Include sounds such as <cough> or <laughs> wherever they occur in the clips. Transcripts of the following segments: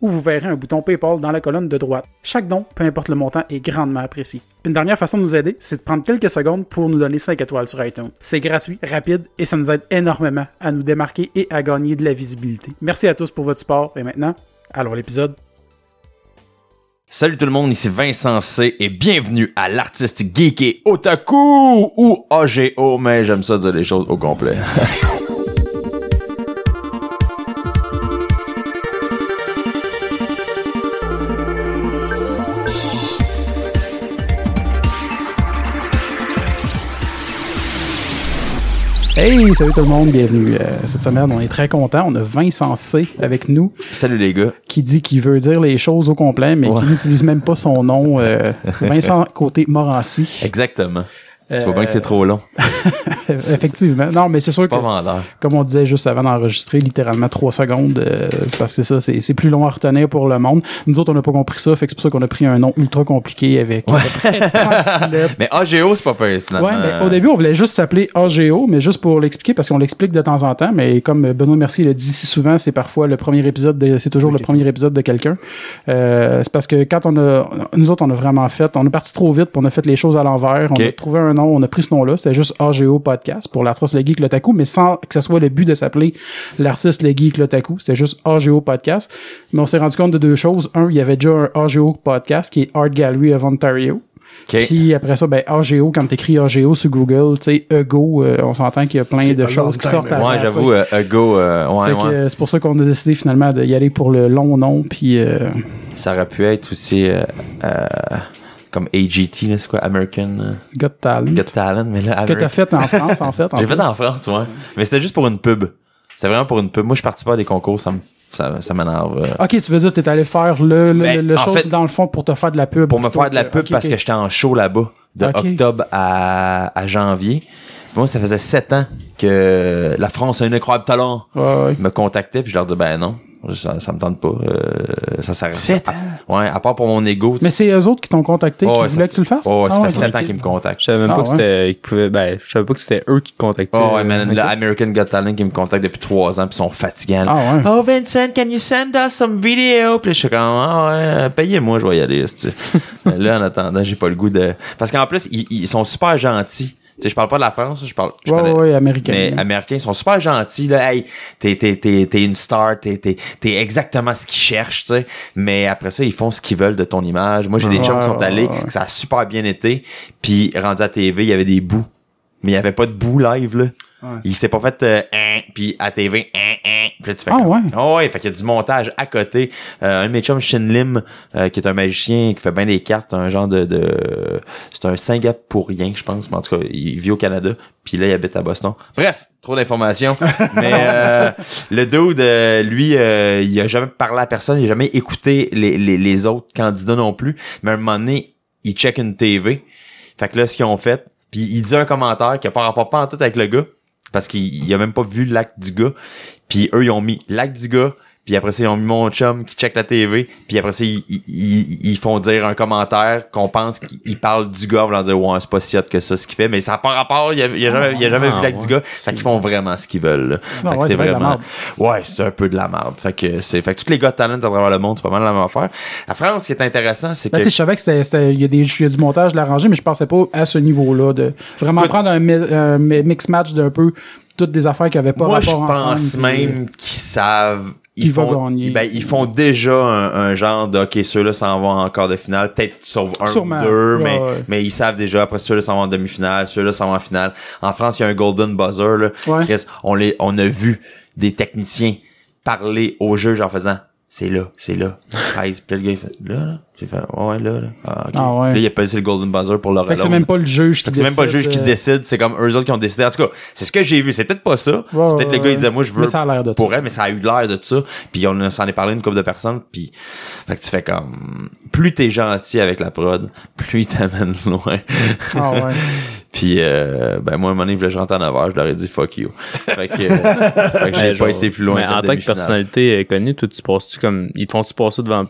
où vous verrez un bouton PayPal dans la colonne de droite. Chaque don, peu importe le montant, est grandement apprécié. Une dernière façon de nous aider, c'est de prendre quelques secondes pour nous donner 5 étoiles sur iTunes. C'est gratuit, rapide et ça nous aide énormément à nous démarquer et à gagner de la visibilité. Merci à tous pour votre support et maintenant, allons à l'épisode. Salut tout le monde, ici Vincent C et bienvenue à l'artiste geek et otaku ou AGO, mais j'aime ça dire les choses au complet. <laughs> Hey, salut tout le monde, bienvenue. Euh, cette semaine, on est très content. On a Vincent C avec nous Salut les gars. qui dit qu'il veut dire les choses au complet, mais qui n'utilise même pas son nom. euh, <laughs> Vincent côté Morancy. Exactement. Tu vois Euh, bien que c'est trop long. <laughs> Effectivement. Non, mais c'est sûr C'est que, pas vendeur. comme on disait juste avant d'enregistrer, littéralement trois secondes, euh, c'est parce que ça, c'est plus long à retenir pour le monde. Nous autres, on n'a pas compris ça, fait que c'est pour ça qu'on a pris un nom ultra compliqué avec à peu près 36 lettres. Mais AGO, c'est pas pire finalement. Ouais, mais au début, on voulait juste s'appeler AGO, mais juste pour l'expliquer, parce qu'on l'explique de temps en temps, mais comme Benoît Mercier le dit si souvent, c'est parfois le premier épisode, de- c'est toujours le premier épisode de quelqu'un. Euh, c'est parce que quand on a, nous autres, on a vraiment fait, on est parti trop vite, puis on a fait les choses à l'envers, on a trouvé un nom, on a pris ce nom-là, c'était juste AGO Podcast pour l'artiste Le Geek Lotaku, mais sans que ce soit le but de s'appeler l'artiste Le Geek Lotaku, c'était juste AGO Podcast. Mais on s'est rendu compte de deux choses. Un, il y avait déjà un AGO Podcast qui est Art Gallery of Ontario. Puis après ça, ben AGO, quand t'écris AGO sur Google, tu sais, Ego, euh, on s'entend qu'il y a plein de choses qui sortent hein. avant, Ouais, j'avoue, sais. euh, AGO, euh, ouais, ouais. euh, c'est pour ça qu'on a décidé finalement d'y aller pour le long nom, puis euh, Ça aurait pu être aussi euh, euh, comme AGT, là, c'est quoi, American euh, Got Talent. Got Talent, mais là, que Ameri- t'as fait en France, en fait. <laughs> J'ai fait en France, ouais. Mais c'était juste pour une pub. C'était vraiment pour une pub. Moi, je participe pas à des concours, ça me, ça, ça m'énerve. euh. Ok, tu veux dire que t'es allé faire le, le, Ben, le, chose fait, dans le fond pour te faire de la pub. pour me faire de la que- pub parce que j'étais en show là-bas de octobre à, à janvier. Moi, ça faisait sept ans que la France a un incroyable talent. Ouais, ouais. Me contactaient puis je leur disais ben non, ça, ça me tente pas. Euh, ça sert Sept ans? Ouais, à part pour mon ego. tu Mais c'est eux autres qui t'ont contacté, Oh, qui ouais, voulaient ça- que tu le fasses? Oh, ouais, ça Ah, fait sept ans qu'ils me contactent. Je savais même Ah, pas que c'était qu'ils pouvaient ben je savais pas que c'était eux qui te contactaient. Oh ouais, man, Ok. le American Got Talent qui me contacte depuis trois ans puis ils sont fatigants. là. Ah ouais. Oh Vincent, can you send us some video? Puis là, je suis comme ah ouais, payez-moi, je vais y aller. c'est-tu. <laughs> Mais là, en attendant, j'ai pas le goût de. Parce qu'en plus, ils, ils sont super gentils. Tu sais, je parle pas de la France, je parle. Je Ouais, connais- ouais, américain. Mais américains ils sont super gentils là. Hey, t'es t'es t'es t'es une star, t'es t'es t'es exactement ce qu'ils cherchent, tu sais. Mais après ça, ils font ce qu'ils veulent de ton image. Moi, j'ai des Ouais, chums qui sont allés, que ça a super bien été. Puis rendu à TV, il y avait des bouts, mais il y avait pas de bouts live là. Il s'est pas fait euh, hein, puis à TV hein, hein. Puis là, tu fais Ah, comme- ouais? Ah ouais, fait qu'il y a du montage à côté. Euh, un de mes chums, Shin Lim, euh, qui est un magicien qui fait bien des cartes, un genre de, de c'est un Singapourien, je pense, mais en tout cas, il vit au Canada, puis là il habite à Boston. Bref, trop d'informations. <laughs> mais euh, le dude, euh, lui, euh, il a jamais parlé à personne, il a jamais écouté les, les, les autres candidats non plus. Mais à un moment donné, il check une TV. Fait que là, ce qu'ils ont fait, puis il dit un commentaire qui a pas rapport pas en tout avec le gars, parce qu'il il a même pas vu l'acte du gars. Puis eux, ils ont mis l'acte du gars, puis après ça, ils ont mis mon chum qui check la TV, puis après ça, ils, ils, ils- ils font dire un commentaire qu'on pense qu'ils parlent du gars, en voulant dire « Ouais, c'est pas si hot que ça, ce qu'il fait », mais ça n'a pas rapport, il a, il a jamais, il a jamais Ah, vu l'acte ouais. du gars, fait qu'ils font vraiment ce qu'ils veulent. là. Fait ouais, c'est vrai de la merde. Ouais, c'est un peu de la merde. Fait que c'est fait que tous les gars de talent à travers le monde, c'est pas mal la même affaire. La France, ce qui est intéressant, c'est Ben, que je savais que c'était, il y y a du montage de l'arrangé, mais je pensais pas à ce niveau-là de vraiment Écoute- prendre un, mi- un mi- mix match d'un peu toutes des affaires qui avaient pas Moi, je rapport ensemble. pense même qu'ils savent. Ils font, ils- ben, ils font déjà un, un genre de OK, ceux-là s'en vont en quart de finale, peut-être sauf un Sûrement. ou deux, Ouais, mais, ouais. mais ils savent déjà après ceux-là s'en vont en demi-finale, ceux-là s'en vont en finale. En France, il y a un golden buzzer là. Ouais. Chris, on les on a vu des techniciens parler aux juges en faisant c'est là, c'est là. <laughs> 13. Puis là, le gars, il fait là, là. J'ai fait, ouais, là, là. Ah. Ah, ouais. Là, il a passé le Golden Buzzer pour leur Fait que c'est même pas le juge qui que c'est même pas le juge qui euh, décide, c'est comme eux autres qui ont décidé. En tout cas, c'est ce que j'ai vu. C'est peut-être pas ça. Ouais, c'est peut-être ouais, le gars, il disait, moi, je veux Mais ça a l'air de pour elle, mais ça a eu l'air de ça. Puis on s'en est parlé une couple de personnes. Puis, fait que tu fais comme, plus t'es gentil avec la prod, plus il t'amène <laughs> loin. Ah ouais. <laughs> Puis, euh, ben, moi, à un moment donné, je rentre en 9 heures, je leur ai dit fuck you. Fait que, euh, <laughs> fait que j'ai Mais pas genre, été plus loin Mais en tant que personnalité euh, connue, toi, tu passes-tu comme. Ils te font-tu passer devant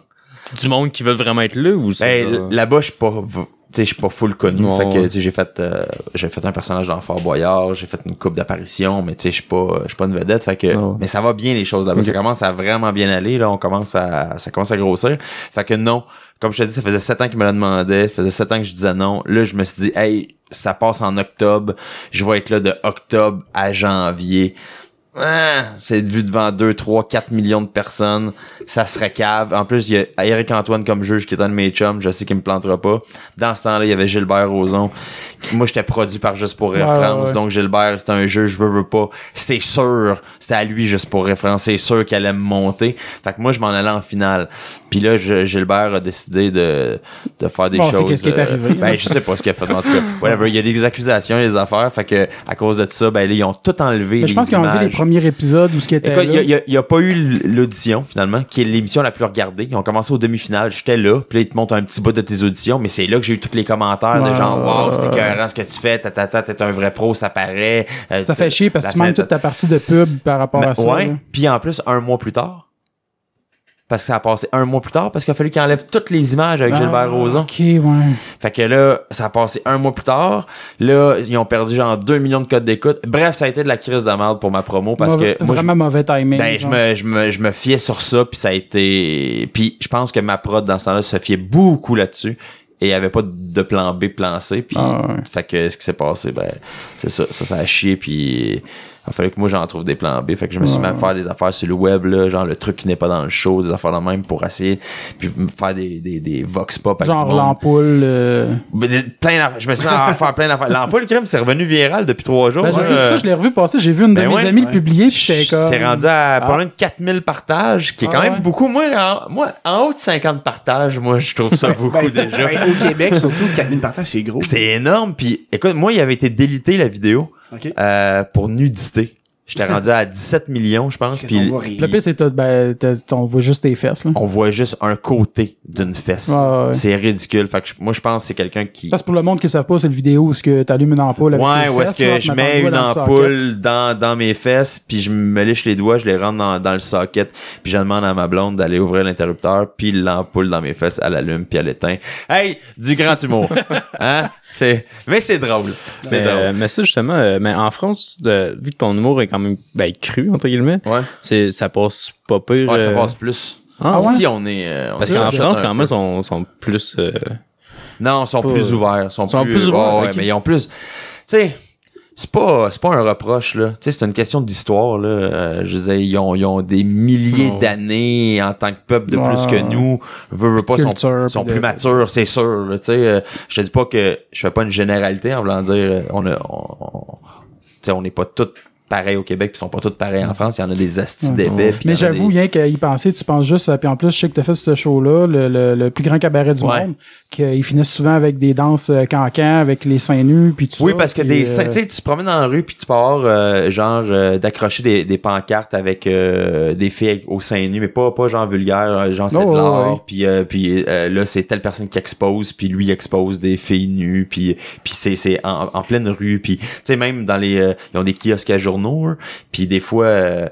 du monde qui veulent vraiment être là ou c'est. Ben, là-bas, je suis pas, v- tu sais, je suis pas full connu. Non, fait que, ouais. tu sais, j'ai fait, euh, j'ai fait un personnage dans Fort Boyard, j'ai fait une coupe d'apparitions, mais tu sais, je suis pas, je suis pas une vedette. Fait que, Oh. mais ça va bien les choses là-bas. Ça commence à vraiment bien aller, là. On commence à, ça commence à grossir. Fait que non. Comme je te dis, ça faisait sept ans qu'il me le demandait. Ça faisait sept ans que je disais non. Là, je me suis dit, hey, ça passe en octobre. Je vais être là de octobre à janvier. Ah, c'est vu devant 2, 3, 4 millions de personnes. Ça serait cave. En plus, il y a Eric Antoine comme juge qui est un de mes chums. Je sais qu'il me plantera pas. Dans ce temps-là, il y avait Gilbert Rozon. Moi, j'étais produit par Juste pour Ouais, référence. ouais. Donc, Gilbert, c'était un juge, je veux, veux pas. C'est sûr. C'était à lui Juste pour référence. C'est sûr qu'elle allait me monter. Fait que moi, je m'en allais en finale. Puis là, je- Gilbert a décidé de, de faire des Bon, c'est choses. qu'est-ce qui est euh, arrivé, ben, je sais pas ce qu'il a fait. En tout cas, whatever. Il y a des accusations, des affaires. Fait que, à cause de ça, ben, là, ils ont tout enlevé. Mais je pense les qu'ils ont enlevé les épisodes où ce qui était Écoute, il là. y a, pas eu l'audition, finalement, qui est l'émission la plus regardée. Ils ont commencé aux demi-finales. J'étais là. Puis là, ils te montrent un petit bout de tes auditions. Mais c'est là que j'ai eu tous les commentaires de genre, wow, ouais, c'était écœurant ce que tu fais. Ta, ta, ta, t'es un vrai pro, ça paraît. Euh, Ça fait chier parce que tu manques toute ta partie de pub par rapport à ça. ouais. Puis en plus, un mois plus tard. Parce que ça a passé un mois plus tard, parce qu'il a fallu qu'ils enlèvent toutes les images avec Ah, Gilbert Rozon. Ok, ouais. Fait que là, ça a passé un mois plus tard. Là, ils ont perdu genre 2 millions de codes d'écoute. Bref, ça a été de la crise de merde pour ma promo parce Mauvais- que moi, je- vraiment mauvais timing. ben, je me, je me, je me fiais sur ça, puis ça a été... Puis je pense que ma prod, dans ce temps-là, se fiait beaucoup là-dessus. Et il n'y avait pas de plan B, plan C. Puis, Ah, ouais. fait que ce qui s'est passé, ben, c'est ça. Ça, ça a chié, puis il fallait que moi, j'en trouve des plans B. Fait que je me suis mis à faire des affaires sur le web, là, genre le truc qui n'est pas dans le show, des affaires de même pour essayer, puis me faire des, des, des vox pop Genre l'ampoule. euh, Ben, plein d'affaires. Je me suis mis à faire plein d'affaires. L'ampoule crème, c'est revenu viral depuis trois jours. Ben, je sais, c'est pour ça que je l'ai revu passer. J'ai vu une de Ben mes ouais. amies le publier, puis j'étais comme. C'est rendu à Ah. pas loin de 4000 partages, qui est Ah quand même ouais. beaucoup. Moi en, moi, en haut de 50 partages, moi, je trouve ça beaucoup Ben, déjà. ben, au Québec, surtout, 4000 partages, c'est gros. C'est énorme. Puis, écoute, moi, il avait été délité la vidéo OK. euh, pour nudité. J'étais rendu à 17 millions, je pense. Puis. Le pire, c'est que ben, t'as- on voit juste tes fesses. Là. on voit juste un côté d'une fesse. Ouais, ouais. C'est ridicule. Fait que moi, je pense que c'est quelqu'un qui... Parce que pour le monde qui ne savent pas, c'est une vidéo où tu allumes une ampoule avec Ouais, où est-ce là, que je mets une dans ampoule dans, dans mes fesses, puis je me liche les doigts, je les rentre dans, dans le socket, puis je demande à ma blonde d'aller ouvrir l'interrupteur, puis l'ampoule dans mes fesses, elle allume, puis elle éteint. Hey, du grand humour. <laughs> hein? C'est, mais c'est drôle. C'est mais, drôle. euh, mais ça, justement, euh, mais en France, vu que ton humour est quand même ben, cru, entre guillemets, Ouais. c'est, ça passe pas pire. Ouais, ça euh, passe plus. Ah ouais? Si on est, euh, on Parce qu'en France, quand même, sont, sont plus. euh, Non, ils sont pas- plus ouverts. Ils sont, sont plus, plus ouverts, ouais, mais ils ont plus. Tu sais, c'est pas, c'est pas un reproche, là. Tu sais, c'est une question d'histoire, là. Euh, je disais, ils ont, ils ont des milliers Oh. d'années en tant que peuple de plus que nous. Veux, veux pas, sont, Culture, sont puis plus de- matures, c'est sûr, là. Tu sais, euh, je te dis pas que je fais pas une généralité en voulant dire, on a, on, on- tu sais, on n'est pas tous pareils au Québec, puis ils sont pas tous pareils en France. Il y en a des astis d'épais. Mais j'avoue, des- rien qu'à y penser, tu penses juste, puis en plus, je sais que tu as fait ce show-là, le, le, le plus grand cabaret du Ouais. monde, qu'ils finissent souvent avec des danses euh, cancan, avec les seins nus, puis tout Oui, ça. parce que des euh, seins- tu sais, tu te promènes dans la rue puis tu avoir euh, genre euh, d'accrocher des, des pancartes avec euh, des filles avec- au sein nu, mais pas pas genre vulgaire, genre c'est Oh, de l'art. ouais. Puis euh, puis euh, là c'est telle personne qui expose, puis lui expose des filles nues, puis puis c'est c'est en, en pleine rue, puis tu sais même dans les euh, ils ont des kiosques à journaux, puis des fois euh,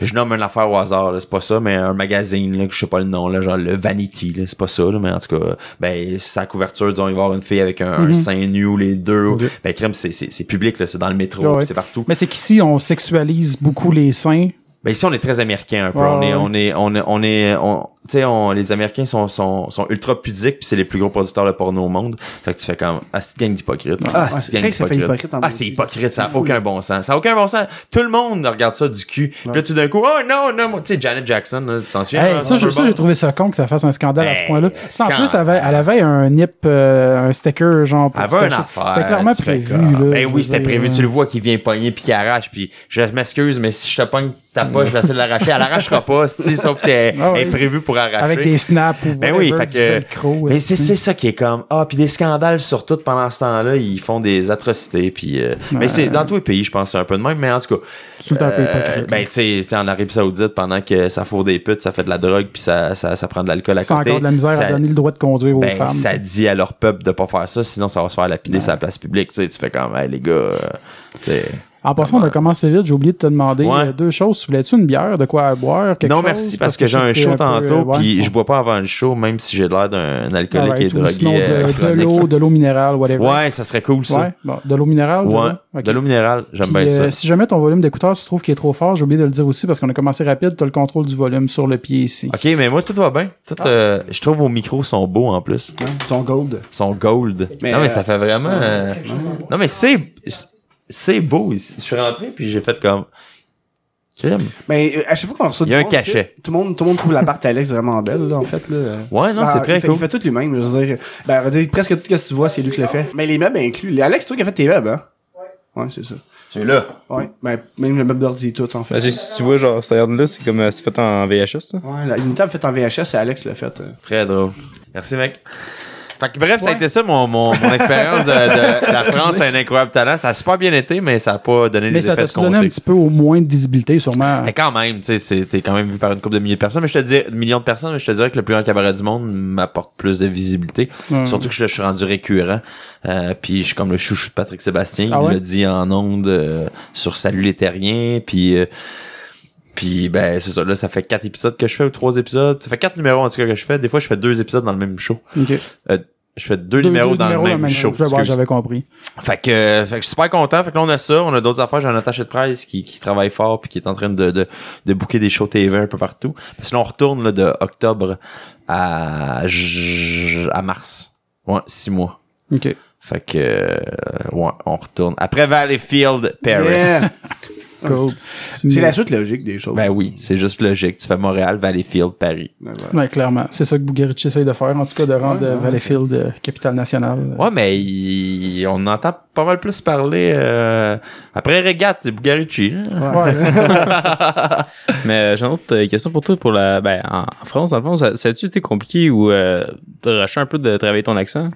je nomme une affaire au hasard, c'est pas ça, mais un magazine, là, que je sais pas le nom, là, genre le Vanity, c'est pas ça, là, mais en tout cas, ben, sa couverture, disons, il va y avoir une fille avec un, un Mhm. sein nu ou les deux. Ben, crème, c'est, public, c'est dans le métro, Ouais, c'est partout. Mais c'est qu'ici, on sexualise beaucoup les seins. Ben, ici, on est très américain, un peu. Ouais, on, est, ouais. on est, on est, on est, on, tu sais, on, les Américains sont, sont, sont ultra pudiques puis c'est les plus gros producteurs de porno au monde. Fait que tu fais comme, ah, c'est gang d'hypocrites. Ah, Ouais, c'est vrai que ça fait hypocrite en Ah, c'est hypocrite, ça a aucun là. bon sens. Ça a aucun bon sens. Tout le monde regarde ça du cul. Puis là, tout d'un coup, oh non, non, moi, tu sais, Janet Jackson, là, tu t'en souviens? Hey, hein, ça, j'ai trouvé ça con que ça fasse un scandale à ce Ben, point-là. Ça, en plus, elle avait, elle avait un nip, euh, un sticker, genre, pour Elle avait une cacher. affaire. C'était clairement prévu, là. Ben oui, c'était prévu. euh, Tu le vois qui vient pogner puis qui arrache. Puis je m'excuse, mais si je te pogne ta poche, je vais essayer de l'arracher. Elle l'arrachera pas, si, sauf si elle Ah est prévue pour arracher. Avec des snaps ou Ben oui, fait que- velcro, Mais c'est c'est ça qui est comme ah puis des scandales sur tout pendant ce temps-là ils font des atrocités puis euh, mais c'est dans tous les pays je pense c'est un peu de même mais en tout cas tout le temps un peu euh, ben tu sais en Arabie Saoudite pendant que ça fourre des putes ça fait de la drogue puis ça, ça ça prend de l'alcool à C'est côté encore de la misère ça, à donner le droit de conduire aux ben, femmes. ça dit à leur peuple de pas faire ça sinon ça va se faire lapider la place publique tu sais tu fais comme hey, les gars euh, tu sais En passant, on a commencé vite. J'ai oublié de te demander Ouais. euh, deux choses. Tu voulais-tu une bière, de quoi à boire, quelque non chose? merci parce, que, j'ai un show tantôt euh, ouais. puis je bois pas avant le show même si j'ai l'air d'un alcoolique Alright, et ou drogué sinon euh, de, l'eau, de l'eau minérale, whatever. ouais ça serait cool ça Ouais, bon, de l'eau minérale. ouais de l'eau minérale j'aime bien ça si jamais ton volume d'écouteur, tu trouves qu'il est trop fort, j'ai oublié de le dire aussi parce qu'on a commencé rapide, tu as le contrôle du volume sur le pied ici. Ok, mais moi, tout va bien. Tout, Ah. euh, je trouve vos micros sont beaux en plus. Ils sont gold. Ils sont gold. Mais, non, mais ça fait vraiment. Non, mais c'est. C'est beau. Je suis rentré puis j'ai fait comme. Mais euh, à chaque fois qu'on reçoit Il y a du un monde, cachet. Tout le monde, tout le monde trouve la part Alex vraiment belle, là, en fait. Là. Ouais, non, Ben, c'est très il fait, cool. Il fait tout lui-même. Je veux dire, ben, presque tout ce que tu vois, c'est lui qui l'a fait. Mais les meubles inclus. Alex, c'est toi qui as fait tes meubles, hein? Ouais, c'est ça. Tu es là. Ouais. Ben, même le meuble d'ordi et tout, en fait. Ben, si tu vois, genre, cette regarde là c'est comme euh, c'est fait en VHS, ça. Ouais, la- une table faite en VHS, c'est Alex qui l'a fait. euh. Très drôle. Merci, mec. Fait que bref, ça a été ça mon, mon, mon expérience de, de <laughs> la France a un incroyable talent. Ça a super bien été, mais ça a pas donné Mais les ça effets t'a donné un petit peu au moins de visibilité, sûrement? Mais quand même, tu sais, c'est- t'es quand même vu par une couple de milliers de personnes. Mais je te dis, millions de personnes, mais je te dirais que le plus grand cabaret du monde m'apporte plus de visibilité. Surtout que je, je suis rendu récurrent. Euh, puis je suis comme le chouchou de Patrick Sébastien. Ah il l'a dit en ondes euh, sur Salut les Terriens. Puis euh, puis ben c'est ça. Là, ça fait quatre épisodes que je fais ou trois épisodes. Ça fait quatre numéros en tout cas que je fais. Des fois, je fais deux épisodes dans le même show. Ok. Euh, je fais deux, numéros dans le même, show. Voir, excuse. J'avais compris. Fait que, euh, fait que je suis super content. Fait que là, on a ça. On a d'autres affaires. J'ai un attaché de presse qui, qui travaille fort puis qui est en train de, de, de booker des shows TV un peu partout. Parce que là, on retourne là, de octobre à, à mars. Ouais, six mois. Ok. Fait que, euh, ouais, on retourne. Après Valleyfield, Paris. Yeah. <laughs> Cool. C'est la suite logique des choses. Ben oui, c'est juste logique. Tu fais Montréal, Valleyfield, Paris. Ben. Ouais, clairement. C'est ça que Bugarici essaye de faire, en tout cas, de rendre euh, Valleyfield euh, capitale nationale. Ouais, mais il- on entend pas mal plus parler euh, après Regatte, c'est Bugarici. là. Ouais. <laughs> Mais euh, j'ai une autre euh, question pour toi. Pour la, ben, en en France, le fond, ça, a-tu été compliqué ou euh, rusher un peu de travailler ton accent?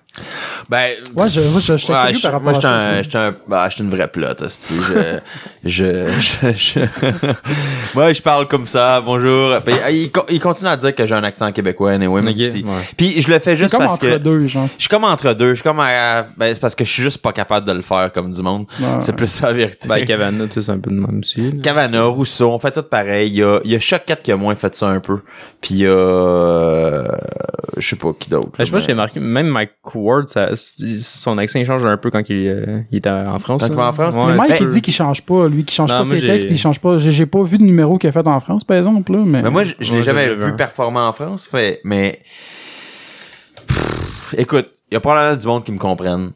Ben, Ouais, je, moi, je, j'étais Ouais, je- par rapport moi, à ça un, aussi. j'étais un, bah, j'étais une vraie plotte. Je, je, je, je, <laughs> moi, je parle comme ça, bonjour. Puis, euh, il, il continue à dire que j'ai un accent québécois, anyway, même Ok, si- ouais. Puis, je le fais juste comme parce entre que, deux, genre. je suis comme entre deux, je suis comme à- ben, c'est parce que je suis juste pas capable de le faire comme du monde. Ouais. C'est plus ça la vérité. Ben, Cavana, tu sais, c'est un peu de même aussi. là. Cavana, Rousseau, on fait tout pareil. Il y a, il y a Choc 4 qui a moins fait ça un peu. Puis il y a, euh, je sais pas qui d'autre. Ben, je sais pas, j'ai marqué, même Mike Ward, ça, son accent il change un peu quand il, euh, il était en France. Quand il va en France? Ouais, mais Mike, il dit qu'il change pas, lui, qu'il change Non, pas moi, ses textes, puis il change pas. J'ai, j'ai pas vu de numéro qu'il a fait en France, par exemple, là, mais. Mais moi, je, je l'ai Ouais, jamais vu hein. performer en France, fait, mais Pff, écoute, il y a probablement du monde qui me comprenne,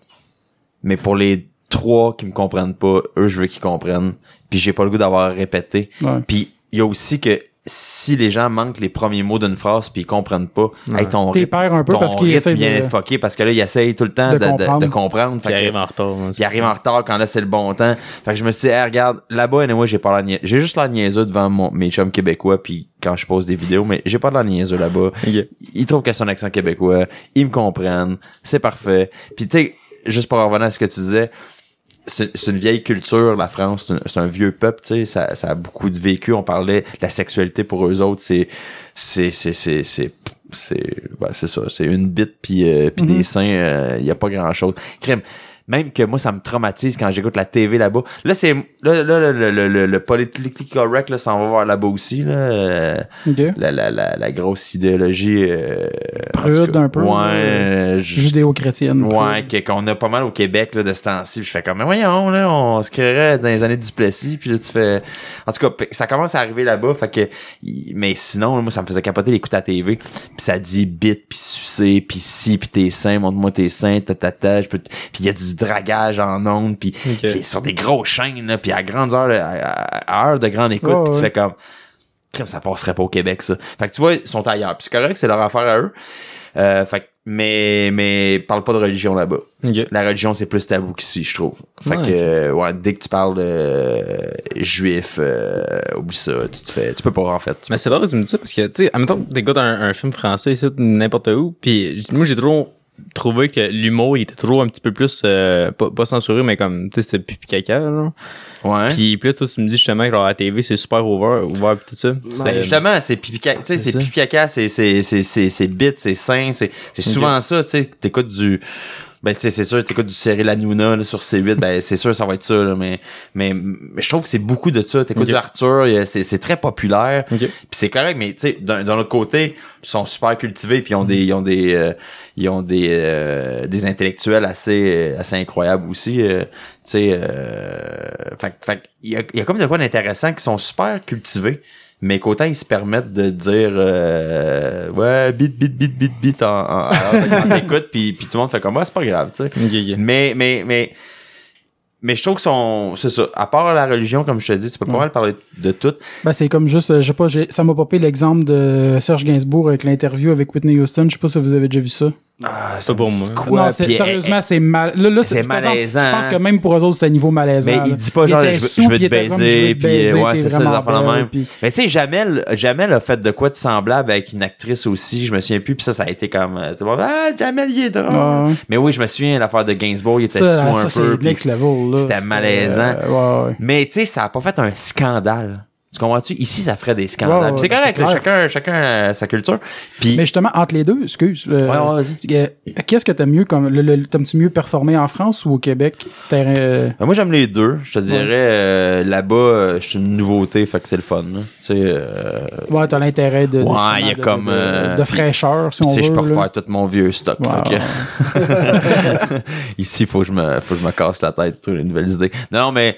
mais pour les trois qui me comprennent pas, eux, je veux qu'ils comprennent. Puis j'ai pas le goût d'avoir répété. Ouais. Puis il y a aussi que si les gens manquent les premiers mots d'une phrase puis ils comprennent pas, hey, ton rythme, perds un peu ton parce qu'il rythme essaie vient de- fucké parce que là, il essaye tout le temps de de, de- de comprendre. comprendre. Fait Il que- arrive en retard. hein, il arrive en retard quand là c'est le bon temps. Fait que je me suis dit, hey, regarde, là-bas, moi j'ai pas la niaise. J'ai juste la niaiseux devant mon, mes chums québécois puis quand je pose des vidéos, mais j'ai pas de la niaiseux là-bas. Ils trouvent que c'est un accent québécois. Ils me comprennent. C'est parfait. Puis tu sais, juste pour revenir à ce que tu disais, c'est une vieille culture, la France. C'est un, vieux peuple, tu sais. Ça, ça a beaucoup de vécu. On parlait de la sexualité pour eux autres. C'est, c'est, c'est, c'est, c'est, c'est, ben, c'est ça. C'est une bite puis, euh, puis des seins. Il y a pas grand chose. Crème. Même que moi, ça me traumatise quand j'écoute la TV là-bas. Là, c'est, là, là, le, le, le, le, le politically correct, là, s'en va voir là-bas aussi, là. La, la, la, la grosse idéologie euh, Prude cas, un peu, ouais Judéo-chrétienne. ouais qu'on a pas mal au Québec là, de ce temps-ci. Je fais comme mais voyons là on se créerait dans les années du Duplessis puis là tu fais en tout cas ça commence à arriver là-bas. Fait que mais sinon moi ça me faisait capoter l'écoute à TV puis ça dit bite puis sucer puis si puis tes seins montre-moi tes seins ta ta ta puis il y a du dragage en ondes puis sur des grosses chaînes puis à grandes heures à, heure de grande écoute Ouais, puis tu ouais. fais comme Crème, ça passerait pas au Québec, ça. Fait que tu vois, ils sont ailleurs. Puis c'est correct, c'est leur affaire à eux. Euh, fait que- mais mais parle pas de religion là-bas. La religion c'est plus tabou qu'ici, je trouve. Fait Ouais, que euh, ouais, dès que tu parles de euh, juif, oublie ça, tu te fais, tu peux pas en fait. Mais c'est drôle que tu me dis ça parce que, tu sais, admettons que t'écoutes un, un film français ici, n'importe où, puis moi, j'ai toujours trouvé que l'humour, il était toujours un petit peu plus, euh, pas, pas censuré, mais comme, tu sais, c'était pipi caca, là. ouais. Puis, puis là, toi, tu me dis justement que genre, à la TV, c'est super over, ouvert pis tout ça. Ben, C'est- justement, c'est pipi caca, tu sais, C'est pipi caca, c'est c'est c'est c'est c'est bit, c'est sain, c'est c'est souvent ça, tu sais, t'écoutes du ben tu sais c'est sûr t'écoutes du Cyril Hanouna là, sur C8 ben c'est sûr ça va être ça là, mais mais mais je trouve que c'est beaucoup de ça. T'écoutes du Arthur c'est très populaire. Puis c'est correct mais tu sais d'un autre côté ils sont super cultivés puis ils ont des ils ont des euh, ils ont des euh, des intellectuels assez assez incroyables aussi euh, tu sais euh, fait, que- fait il y a, y a comme de quoi d'intéressant qui sont super cultivés mais qu'autant ils se permettent de dire euh, ouais bit bit bit bit bit en, en alors <laughs> t'écoutes puis puis tout le monde fait comme moi c'est pas grave tu sais. Mais mais mais mais je trouve que son c'est ça. À part la religion comme je te dis tu peux pas mal parler de tout. Ben, c'est comme juste, euh, je sais pas, j'ai- ça m'a popé l'exemple de Serge Gainsbourg avec l'interview avec Whitney Houston. Je sais pas si vous avez déjà vu ça. Ah, C'est pour moi. quoi non, c'est- puis, sérieusement, c'est mal. Là, là, c'est malaisant, Je pense que même pour eux autres, c'était un niveau malaisant. Mais il dit pas genre, je veux- sous, je veux puis te baiser, puis, ouais, c'est ça, de belle, même. Mais tu sais, Jamel, Jamel a fait de quoi de semblable avec une actrice aussi, je me souviens plus, puis ça, ça a été comme, euh, tout le monde, ah, Jamel, il est drôle. Mais oui, je me souviens, l'affaire de Gainsbourg, il était Ça, sous ça, un c'est peu. c'était malaisant. euh. Mais tu sais, ça a pas fait un scandale. Tu comprends-tu? Ici, ça ferait des scandales. Ouais, c'est correct, là, chacun, chacun a sa culture. Puis, Mais justement, entre les deux, excuse. euh, Ouais, euh, Qu'est-ce que t'aimes mieux comme le, le- t'aimes-tu mieux performer en France ou au Québec? Euh, Ben, moi, j'aime les deux. Je te dirais, euh, là-bas, euh, je suis une nouveauté, fait que c'est le fun. là. Tu sais, euh, ouais, t'as l'intérêt de, de, Ouais, il y a de- comme, de, euh, de fraîcheur, si on tu sais, veut. je peux refaire tout mon vieux stock. Ouais, fait que- <laughs> Ici, faut que je me, faut que je me casse la tête, trouver une nouvelle idée. Non, mais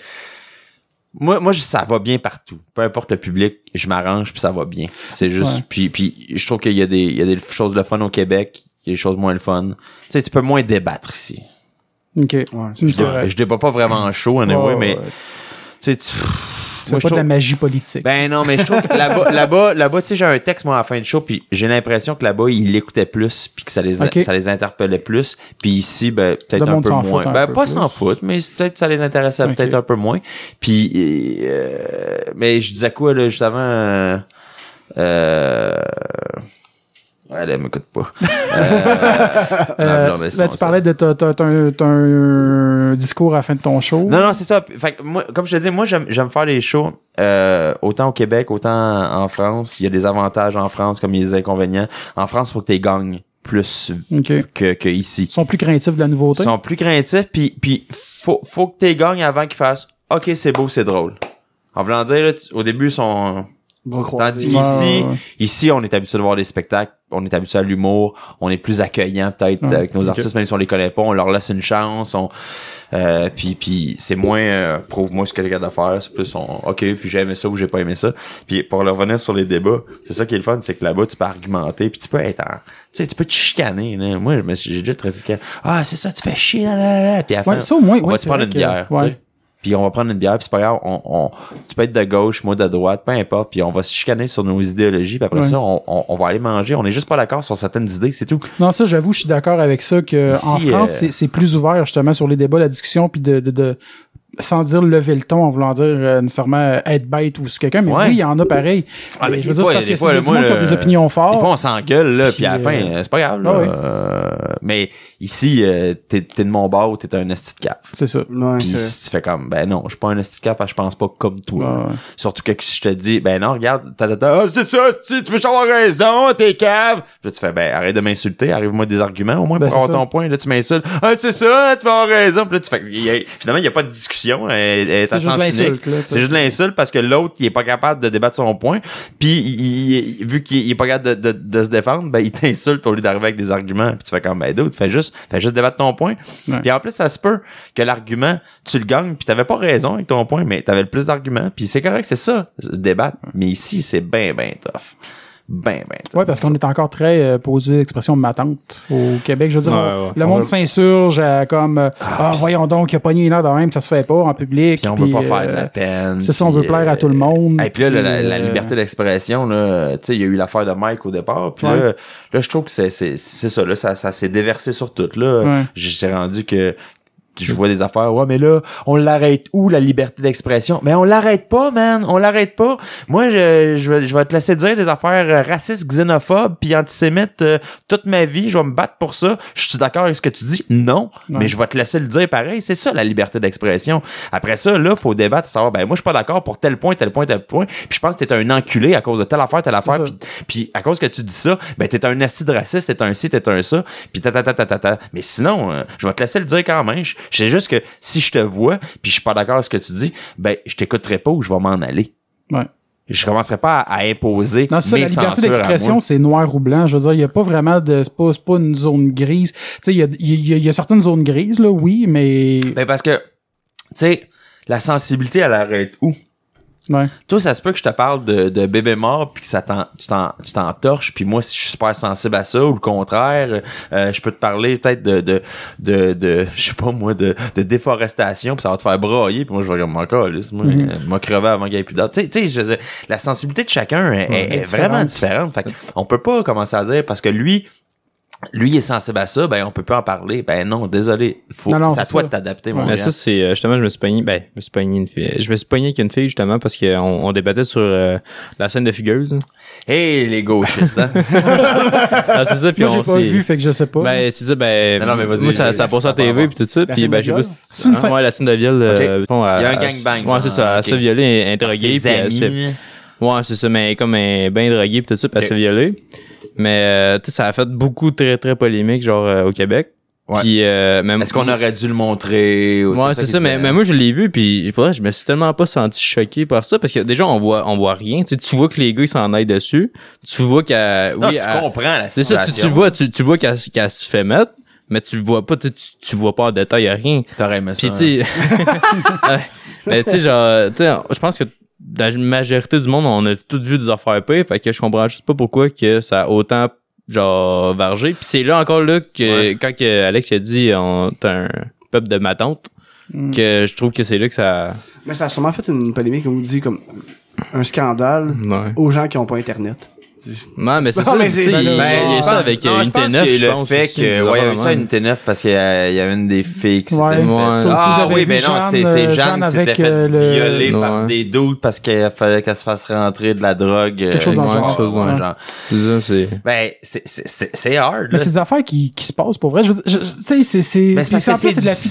moi, moi, je- ça va bien partout. Peu importe le public, je m'arrange puis ça va bien. C'est juste, Ouais. puis, puis je trouve qu'il y a des, il y a des choses de fun au Québec, il y a des choses moins le fun. Tu sais, tu peux moins débattre ici. Ok. Ouais, C'est Je, vrai. je débat pas vraiment chaud, anyway, Ouais, mais ouais. tu sais, tu- C'est pas je de la magie politique. ben non, mais je trouve que là-bas, <laughs> là-bas, là-bas, tu sais, j'ai un texte moi à la fin du show, puis j'ai l'impression que là-bas ils l'écoutaient plus, puis que ça les, ça les interpellait plus, puis ici, ben peut-être un peu moins. un Ben peu pas s'en foutre, mais peut-être que ça les intéressait peut-être un peu moins. Puis, euh, mais je disais quoi là juste avant. Euh, euh, ouais, elle m'écoute pas. <laughs> Euh, Euh, là, son- tu parlais de un discours à la fin de ton show. Non, non, c'est ça. Fait que moi, comme je te dis, moi, j'aime, faire les shows, euh, autant au Québec, autant en France. Il y a des avantages en France comme il y a des inconvénients. En France, il faut que tu gagnes plus Ok. que, que ici. Ils sont plus craintifs de la nouveauté. Ils sont plus craintifs, puis, puis faut, faut que tu gagnes avant qu'ils fassent « Ok, c'est beau, c'est drôle ». En voulant dire, là, tu- au début, ils sont... Tandis qu'ici, Ouais, ouais. ici, on est habitué de voir des spectacles, on est habitué à l'humour, on est plus accueillant peut-être Ouais. avec nos artistes, même si on les connaît pas, on leur laisse une chance, on, euh, puis, puis c'est moins euh, prouve-moi ce que t'es capable de faire, c'est plus on, ok, puis j'ai aimé ça ou j'ai pas aimé ça. Puis pour revenir sur les débats, c'est ça qui est le fun, c'est que là-bas tu peux argumenter, puis tu peux être en, tu sais, tu peux te chicaner. Là. Moi, je me suis- j'ai déjà trafiqué, ah c'est ça, tu fais chier, là, là, là. puis à la Ouais, fin, ça au moins, on ouais, va prendre une que- bière, tu ouais. sais. Puis on va prendre une bière, puis c'est pas grave, on, on, tu peux être de gauche, moi de droite, peu importe, puis on va se chicaner sur nos idéologies, puis après Ouais. ça, on, on, on va aller manger. On est juste pas d'accord sur certaines idées, c'est tout. Non, ça, j'avoue, je suis d'accord avec ça que Ici, en France, euh, c'est, c'est plus ouvert justement sur les débats, la discussion, puis de, de, de- sans dire lever le ton en voulant dire euh, nécessairement euh, être bête ou ce quelqu'un, mais Ouais. oui, il y en a pareil. Ah, mais je des veux dire, c'est parce des que c'est qui a le- des opinions Des fortes. fois, on s'engueule, là, puis, à la fin, euh, euh, c'est pas grave, là. ah oui. Euh, mais ici, euh, t'es, t'es de mon bord ou t'es un esti de cap. C'est ça. Ouais, Puis si tu fais comme, ben non, je suis pas un esti de cap, parce que je pense pas comme toi. Ouais. Surtout que si je te dis, ben non, regarde, ta, ta, ta, ah, c'est ça, tu, tu veux avoir raison, t'es cave. Puis là, tu fais, ben arrête de m'insulter, arrive-moi des arguments, au moins Ben, pour avoir ça. ton point. Là, tu m'insultes, ah, c'est ça, tu vas avoir raison. Puis là, tu fais, il y a- finalement, il y a pas de discussion. Elle, elle est à C'est juste l'insulte. C'est juste l'insulte parce que l'autre, il est pas capable de débattre son point. Puis, il- il- vu qu'il il est pas capable de, de, de se défendre, ben, il <laughs> t'insulte au lieu d'arriver avec des arguments. Puis tu fais comme, ben, d'autres, fais juste, fais juste débattre ton point. Ouais. Puis en plus, ça se peut que l'argument, tu le gagnes, puis t'avais pas raison avec ton point, mais t'avais le plus d'arguments. Puis c'est correct, c'est ça, débattre. Mais ici, c'est ben, ben tough. Ben, ben. Ouais, parce qu'on est encore très euh, posé l'expression matante au Québec. Je veux dire, Ouais, on- ouais. le monde s'insurge à comme euh, ah, voyons donc, il a pogné une heure de même, ça se fait pas en public. Puis on veut pas faire de euh, la peine. c'est ça, on veut plaire à euh, tout le monde. Et puis là, la, la- puis, la euh, liberté d'expression, là, tu sais, il y a eu l'affaire de Mike au départ. Puis Ouais. là, là, je trouve que c'est, c'est, c'est ça, là, ça, ça s'est déversé sur tout, là. Ouais. J'ai rendu que je vois des affaires, ouais, mais là, on l'arrête où, la liberté d'expression? Mais on l'arrête pas, man. On l'arrête pas. Moi, je, je, vais, je vais te laisser dire des affaires euh, racistes, xénophobes, puis antisémites euh, toute ma vie. Je vais me battre pour ça. Je suis d'accord avec ce que tu dis? Non. Mais je vais te laisser le dire pareil. C'est ça, la liberté d'expression. Après ça, là, faut débattre, savoir, ben, moi, je suis pas d'accord pour tel point, tel point, tel point. Puis je pense que t'es un enculé à cause de telle affaire, telle affaire. Puis, puis à cause que tu dis ça, ben, t'es un asti de raciste, t'es un ci, t'es un ça. Puis ta, ta, ta, ta, ta, ta. Mais sinon, euh, je vais te laisser le dire quand même. Je je sais juste que si je te vois, puis je suis pas d'accord avec ce que tu dis, ben, je t'écouterai pas ou je vais m'en aller. Ouais. Je commencerai pas à, imposer Non, ça, mes la liberté d'expression, c'est noir ou blanc. Je veux dire, il n'y a pas vraiment de. C'est pas, pas une zone grise. Tu sais, il y a, y a- y a certaines zones grises, là, oui, mais. Ben, parce que, tu sais, la sensibilité, elle arrête où? Ouais. Toi, ça se peut que je te parle de, de bébé mort puis que ça t'en, tu t'en, tu t'en torches puis moi, si je suis super sensible à ça ou le contraire, euh, je peux te parler peut-être de, de, de, de, je sais pas moi, de, de déforestation puis ça va te faire brailler puis moi, je vais comme encore, là, moi, crevé avant qu'il y ait plus d'art. Tu sais, dire, la sensibilité de chacun est, est- est est vraiment différente. différente. Fait que on peut pas commencer à dire parce que lui, lui est sensible à ça, ben on peut pas en parler. Ben non, désolé. Faut, Non, non, c'est à toi ça. de t'adapter, mon Mais gars. ça, c'est euh, justement, je me suis pogné, ben, je me suis pogné une fille. Je me suis pogné avec une fille justement parce qu'on on débattait sur euh, la scène de Fugueuse. Hey, les gauchistes, hein? <laughs> Ah, c'est ça, puis on pas s'est- vu, fait que je sais pas. Ben, c'est ça, ben. Non, non, mais vas-y, moi, ça, ça a passé à TV puis tout ça, La puis scène ben, de j'ai viol? pas. Une Hein, scène- Ouais, la scène de viol. euh, fond, elle- Il y a un gangbang, Ouais, c'est ça. Elle se violer, interroguer, Ses puis elle se fait. amis. Ouais, c'est ça, mais comme est bien droguée puis tout ça, puis elle se violer. Mais, euh, tu sais, ça a fait beaucoup très, très polémique, genre, euh, au Québec. Ouais. Puis, euh, même. Est-ce qu'on aurait dû le montrer? ou Ouais, c'est ça, mais, mais moi je l'ai vu puis vrai, je me suis tellement pas senti choqué par ça parce que déjà on voit on voit rien, tu sais, tu vois que les gars ils s'en aillent dessus, tu vois qu'elle Non, oui, tu elle- comprends la c'est ça, tu, tu vois tu, tu vois qu'elle se fait mettre, mais tu le vois pas, tu, tu, vois pas en détail rien. T'aurais aimé ça. Puis tu sais <laughs> Ouais. mais tu sais genre tu sais je pense que la majorité du monde on a tous vu des affaires pires, fait que je comprends juste pas pourquoi que ça a autant genre vargé. Puis c'est là encore là que Ouais. quand que Alex a dit on t'as un peuple de ma tante Mm. que je trouve que c'est là que ça Mais ça a sûrement fait une polémique, comme vous dites, comme un scandale ouais aux gens qui ont pas Internet. Non mais c'est ça mais c'est- il il y ben, a ça avec Non, euh, je pense Unité 9 qu'il y je a le pense fait que, ouais, il y a eu affaires ça de à même. Unité 9 parce qu'il y, a- il y avait une des filles qui Ouais. aussi, Ah oui, vu ben non, Jeanne, c'est euh, c'est Jeanne Jeanne qui s'était avec, fait euh, le- violer Ouais. par des doutes parce qu'il fallait qu'elle se fasse rentrer de la drogue. Quelque chose dans le euh, genre. quelque chose dans le genre. C'est ça, c'est Ben, c'est- c'est c'est- c'est hard, Mais c'est des affaires qui, qui se passent pour vrai. Je veux dire, je- je- tu sais, c'est, c'est, Mais c'est c'est c'est de la, c'est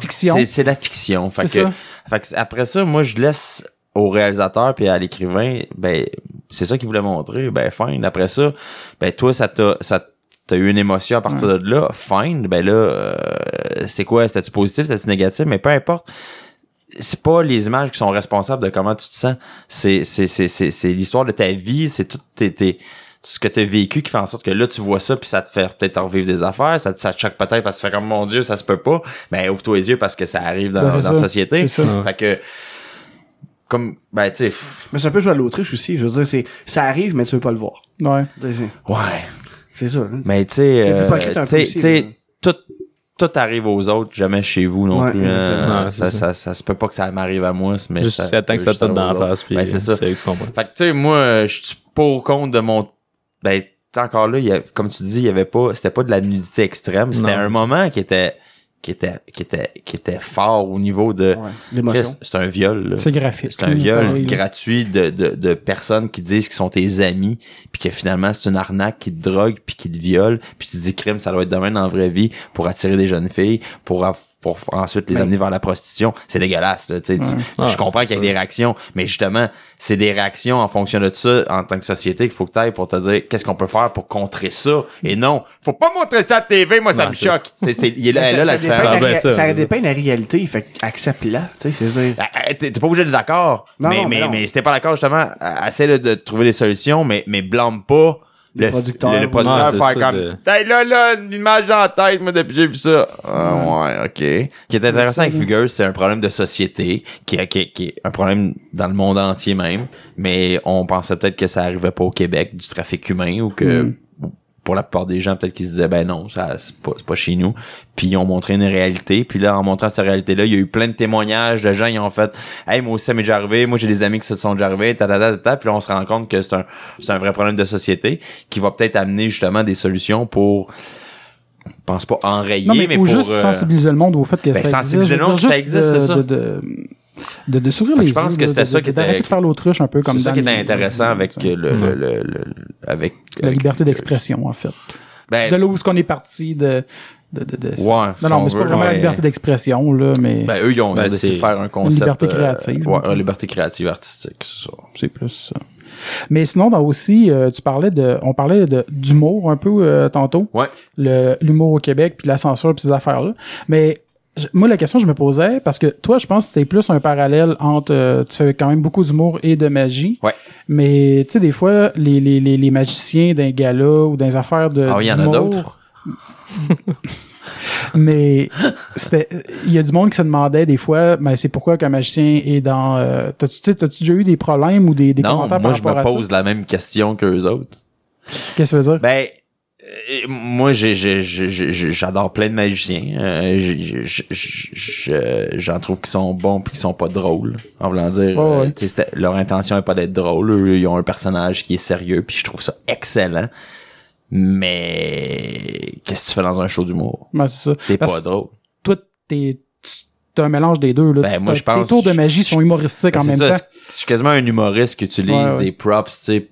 fiction. C'est c'est de la fiction. Fait que, C'est ça. fait que après ça, moi, je laisse au réalisateur puis à l'écrivain, ben, c'est ça qu'il voulait montrer. Ben, fine. Après ça, ben, toi, ça t'a, ça t'as eu une émotion à partir de là. Fine. Ben là, euh, c'est quoi? C'était-tu positif? C'était-tu négatif? Mais peu importe. C'est pas les images qui sont responsables de comment tu te sens. C'est, c'est, c'est, c'est, c'est l'histoire de ta vie. C'est tout tes, tes- ce que tu as vécu qui fait en sorte que là, tu vois ça, puis ça te fait peut-être revivre des affaires, ça, te- ça te choque peut-être parce que tu fais comme, mon Dieu, ça se peut pas. Mais ouvre-toi les yeux parce que ça arrive dans, Ben, dans la société. C'est ça. Fait que, comme, ben, tu sais, Mais c'est un peu jouer à l'autruche aussi. Je veux dire, c'est, ça arrive, mais tu veux pas le voir. Ouais. Ouais. c'est ça. hein. Mais tu sais, euh, hypocrite un tu sais, peu aussi, tu sais, là. tout, tout arrive aux autres, jamais chez vous non Ouais, plus. hein. exactement. Ouais, ça, c'est ça, ça, se peut pas que ça m'arrive à moi, mais juste ça, attends que ça pète dans la face puis Ben, c'est ça. c'est là que tu comprends. Fait que, tu sais, moi, je suis pas au compte de mon. Ben, encore là, il y a, comme tu dis, il y avait pas. C'était pas de la nudité extrême. C'était Non, un moment qui était. Qui était, qui était, qui était fort au niveau de. Ouais. C'est un viol, là. C'est graphique. C'est un viol pareil, gratuit de, de, de personnes qui disent qu'ils sont tes amis, puis que finalement c'est une arnaque qui te drogue, puis qui te viole, puis tu te dis crime, ça doit être demain dans la vraie vie pour attirer des jeunes filles, pour pour ensuite les Mais- amener vers la prostitution. C'est dégueulasse, là, tu sais. tu- Ouais, je comprends qu'il y a ça. des réactions, mais justement, c'est des réactions en fonction de ça en tant que société qu'il faut que tu ailles pour te dire qu'est-ce qu'on peut faire pour contrer ça. Et non, faut pas montrer ça à la TV, moi ça Non, me choque. C'est, c'est, il est là, Mais elle a la différence. la Ah, ben, ça, ça dépeint la réalité, fait accepte-la, tu sais, c'est ça. Ah, ah, T'es pas obligé d'être d'accord. Non, mais, non, mais mais, mais si t'es pas d'accord, justement, essaie là, de trouver des solutions, mais, mais blâme pas Les le producteurs. le, le producteur faire comme de- là là une image dans la tête moi depuis que j'ai vu ça ah ouais ok ce qui est intéressant avec Fugueuse c'est un problème de société qui est, qui, qui est un problème dans le monde entier même mais on pensait peut-être que ça arrivait pas au Québec du trafic humain ou que Mm. Pour la plupart des gens peut-être qu'ils se disaient ben non ça c'est pas, c'est pas chez nous puis ils ont montré une réalité puis là en montrant cette réalité là il y a eu plein de témoignages de gens qui ont fait hey moi aussi ça m'est déjà arrivé moi j'ai des amis qui se sont déjà arrivés ta ta ta puis là on se rend compte que c'est un c'est un vrai problème de société qui va peut-être amener justement des solutions pour je pense pas enrayer Non, mais, mais, ou pour juste euh, sensibiliser le monde au fait que ben, ça sensibiliser existe. le monde que ça existe, c'est ça. de, de, de, de sourire les je pense que là, c'était ça qui était- d'arrêter de faire l'autruche un peu comme c'est ça qui les- intéressant avec le, le, le, le- le- avec la liberté d'expression en fait. ben, De là où est-ce qu'on est parti de de, de, de- ouais Non, si non, on mais c'est pas vraiment la liberté d'expression, là, mais Ben, eux, ils ont, ils ont Ben, décidé de faire un concept. liberté euh, créative. ouais, une liberté créative artistique, c'est ça. c'est plus ça. Mais sinon, dans aussi, euh, tu parlais de, on parlait de d'humour un peu euh, tantôt. Ouais. Le l'humour au Québec, puis la censure, puis ces affaires-là. Mais je- moi, la question que je me posais, parce que toi, je pense que c'était plus un parallèle entre, euh, tu fais quand même beaucoup d'humour et de magie. Ouais. Mais tu sais, des fois, les, les, les, les magiciens d'un gala ou des affaires de Ah oui, il y en a d'autres. <laughs> mais c'était il y a du monde qui se demandait des fois mais c'est pourquoi qu'un magicien est dans euh, t'as-tu t'as-tu déjà eu des problèmes ou des, des Non, commentaires moi, par je rapport me à ça? pose la même question qu'eux autres. qu'est-ce que ça veut dire? Ben, moi, j'adore plein de magiciens. Euh, J'en trouve qui sont bons puis qui sont pas drôles. En voulant dire, euh, leur intention est pas d'être drôle. Eux, ils ont un personnage qui est sérieux puis je trouve ça excellent. Mais qu'est-ce que tu fais dans un show d'humour? C'est ça T'es pas drôle. toi t'es un mélange des deux là Ben, moi, T'as- je pense- tes tours de magie sont humoristiques Ben, en même ça, temps c'est- Je suis quasiment un humoriste qui utilise Ouais, ouais. des props, tu sais,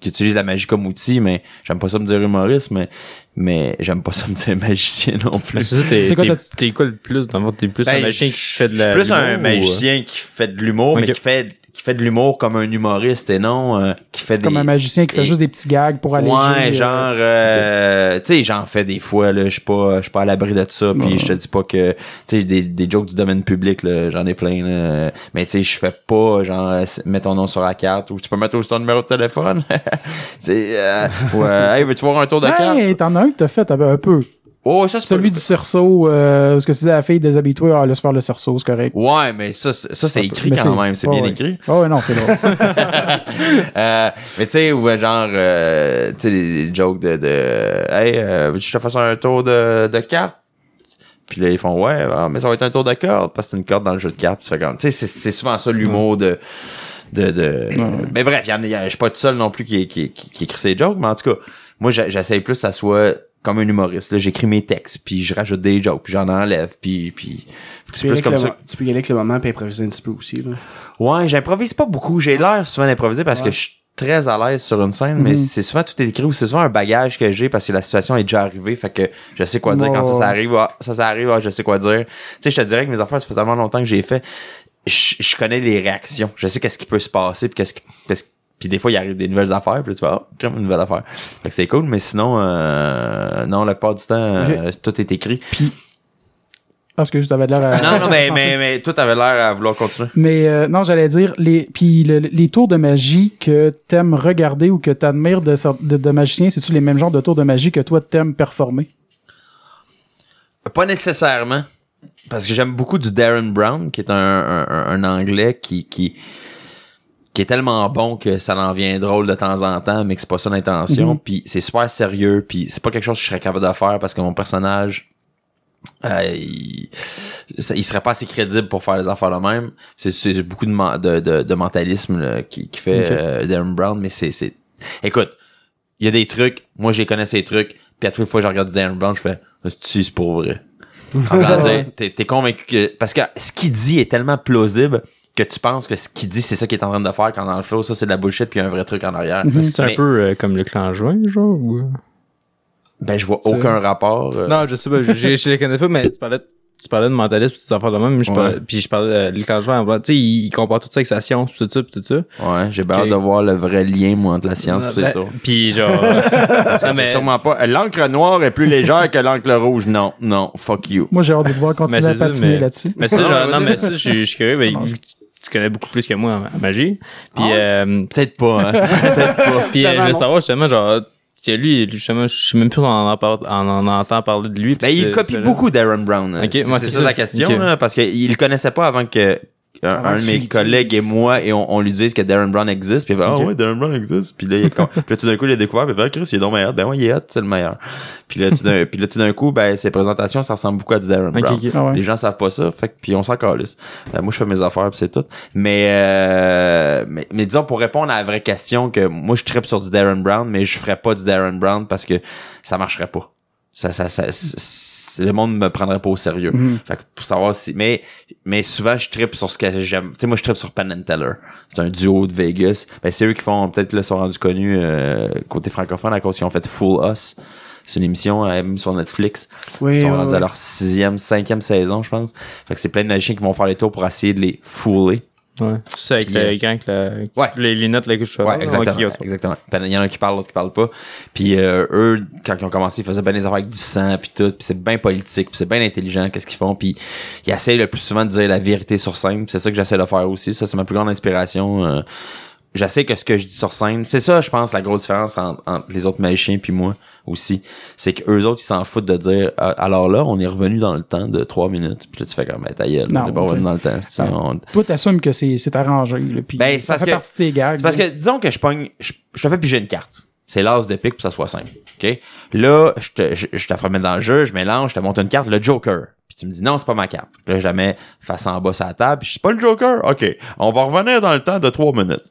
qui utilise la magie comme outil, mais j'aime pas ça me dire humoriste, mais, mais j'aime pas ça me dire magicien non Mais plus. c'est ça, t'es, quoi t'es, quoi le plus dans le fond? T'es plus Ben, un magicien je- qui fait de Je la. suis plus un ou, magicien qui fait de l'humour, mais qui fait, qui fait de l'humour comme un humoriste et non euh, qui fait des... comme un magicien qui fait juste des petits gags pour alléger Ouais, euh, genre, euh, tu sais, j'en fais des fois, là, je suis pas, je suis pas à l'abri de ça, puis je te dis pas que, tu sais, des, des jokes du domaine public, là, j'en ai plein, là, mais tu sais, je fais pas, genre, euh, mets ton nom sur la carte, ou tu peux mettre aussi ton numéro de téléphone, <laughs> tu sais, euh, ouais, hey, veux-tu voir un tour de carte? Hey, t'en as un que t'as fait un peu. Oh, ça, c'est Celui du cerceau, euh, parce que c'est la fille déshabituée, ah, laisse faire le cerceau, c'est correct. Ouais, mais ça, c'est- ça, c'est écrit quand même, c'est ouais, bien ouais. écrit. Oh, ouais, non, c'est drôle. <laughs> Euh, mais tu sais, ou euh, genre, euh, tu sais, les, jokes de, de Hey, euh, veux-tu que je te fasse un tour de, de cartes? Puis là, ils font, ouais, ah, mais ça va être un tour de corde, parce que c'est une corde dans le jeu de cartes. Tu fais comme, tu sais, c'est, c'est souvent ça l'humour de, de, de, mais bref, y en a, il y a- je suis pas tout seul non plus qui, qui, qui, qui écrit ces jokes, mais en tout cas, moi, j'essaye plus que ça soit comme un humoriste, là, j'écris mes textes, puis je rajoute des jokes, puis j'en enlève, puis, puis Tu c'est peux, plus comme le, ça. tu peux y aller avec le moment puis improviser un petit peu aussi. Là. Ouais, j'improvise pas beaucoup. J'ai l'air souvent d'improviser parce que je suis très à l'aise sur une scène, mais c'est souvent tout écrit ou c'est souvent un bagage que j'ai parce que la situation est déjà arrivée, fait que je sais quoi dire quand ça, ça arrive. ah, ça, ça arrive, ah, je sais quoi dire. Tu sais, je te dirais que mes affaires, ça fait tellement longtemps que j'ai fait. Je, je connais les réactions. Je sais qu'est-ce qui peut se passer, puis qu'est-ce qui, qu'est-ce- puis des fois, il arrive des nouvelles affaires, puis tu vas, comme une nouvelle affaire. Fait que c'est cool, mais sinon, euh, non, la plupart du temps, euh, tout est écrit. Parce que juste t'avais l'air à... Non, non, mais, <laughs> mais, mais tout avait l'air à vouloir continuer. Mais euh, non, j'allais dire les puis le- les tours de magie que t'aimes regarder ou que t'admires de, de, de magiciens, c'est-tu les mêmes genres de tours de magie que toi t'aimes performer? Pas nécessairement. Parce que j'aime beaucoup du Darren Brown, qui est un, un, un- un anglais qui, qui, qui est tellement bon que ça en vient drôle de temps en temps, mais que c'est pas ça l'intention. Puis c'est super sérieux, puis c'est pas quelque chose que je serais capable de faire parce que mon personnage, euh, il, ça- il serait pas assez crédible pour faire les affaires de même. C'est, beaucoup de, de, de, de mentalisme là, qui, qui fait euh, Darren Brown, mais c'est, c'est... Écoute, il y a des trucs, moi j'ai connais ces trucs, puis à toutes les fois que je regarde Darren Brown, je fais c'est pour vrai. <laughs> T'es convaincu que. Parce que ce qu'il dit est tellement plausible que tu penses que ce qu'il dit, c'est ça qu'il est en train de faire, quand dans le flow, ça c'est de la bullshit, puis il y a un vrai truc en arrière. C'est un peu euh, comme le clan joint, genre, ou... Ben, je vois aucun rapport. euh, Non, je sais pas, je, je, je les connais pas, mais tu parlais, tu parlais de mentalisme, pis des affaires de même, je Ouais. parlais, puis je parlais de joint, tu sais, il, il compare tout ça avec sa science, pis tout ça, pis tout ça. Ouais, j'ai bien Ok. hâte de voir le vrai lien, moi, entre la science et Ben, tout. Puis genre... <laughs> Non, c'est mais- sûrement pas. L'encre noire est plus légère que l'encre rouge. Non, non, fuck you. Moi j'ai hâte de voir continuer Mais à c'est ça, patiner mais- là-dessus. Mais ça, Non, genre, non, mais ça, je suis curieux, mais il- tu connais beaucoup plus que moi en, magie. Puis, Ah ouais? euh, Peut-être pas, hein. <laughs> Peut-être pas. puis euh, je veux savoir justement, genre, que lui, justement, je sais même plus on en, on en entend parler de lui. Ben, il copie beaucoup Darren Brown. Ok, c'est moi, c'est ça, ça. la question, là, parce qu'il le connaissait pas avant que un, un de mes collègues et moi et on, on lui dise que Darren Brown existe puis il fait ah Ok. ouais Darren Brown existe. Puis là, il est con- puis là tout d'un coup il a découvert puis il fait ah, Chris il est donc meilleur. Ben ouais il est hot c'est le meilleur. Puis là tout d'un puis là tout d'un coup ben ses présentations ça ressemble beaucoup à du Darren Brown. Ah ouais. les gens savent pas ça fait que puis on s'en calisse. Ben, moi je fais mes affaires puis c'est tout. Mais, euh, mais mais disons pour répondre à la vraie question que moi je tripe sur du Darren Brown mais je ferais pas du Darren Brown parce que ça marcherait pas. Ça, ça, ça, le monde me prendrait pas au sérieux. Fait que pour savoir si, mais, mais souvent, je tripe sur ce que j'aime. Tu sais, moi, je tripe sur Penn and Teller. C'est un duo de Vegas. Ben, c'est eux qui font, peut-être, là, sont rendus connus, euh, côté francophone à cause qu'ils ont fait Full Us. C'est une émission, euh, même sur Netflix. Oui, Ils sont rendus à leur sixième, cinquième saison, je pense. Fait que c'est plein de magiciens qui vont faire les tours pour essayer de les fouler. Ouais. C'est avec Puis, euh, le la, Ouais. les lunettes, la couche Ouais, exactement. Exactement. Il y en a un qui parle, l'autre qui parle pas. Puis euh, eux, quand ils ont commencé, ils faisaient bien des affaires avec du sang puis tout. Puis c'est bien politique, puis c'est bien intelligent, qu'est-ce qu'ils font. Puis ils essayent le plus souvent de dire la vérité sur scène. C'est ça que j'essaie de faire aussi. Ça, c'est ma plus grande inspiration. Euh, j'essaie que ce que je dis sur scène, c'est ça, je pense, la grosse différence entre, entre les autres magiciens puis moi aussi. C'est que eux autres, ils s'en foutent de dire, Ah, alors là, on est revenu dans le temps de trois minutes. Puis là, tu fais comme, ben, ta gueule, Non, on est pas revenu dans le temps. Non. on- Toi, t'assumes que c'est c'est arrangé. Là, puis Ben, c'est ça parce fait que- partie de tes gags. Parce que disons que je pogne, je, je te fais piger une carte. C'est l'as de pique pour que ça soit simple. OK? Là, je te, je, je te ferai mettre dans le jeu, je mélange, je te monte une carte, le Joker. Puis tu me dis non, c'est pas ma carte. Là, je la mets face en bas sur la table, puis je dis pas le Joker? OK. On va revenir dans le temps de trois minutes.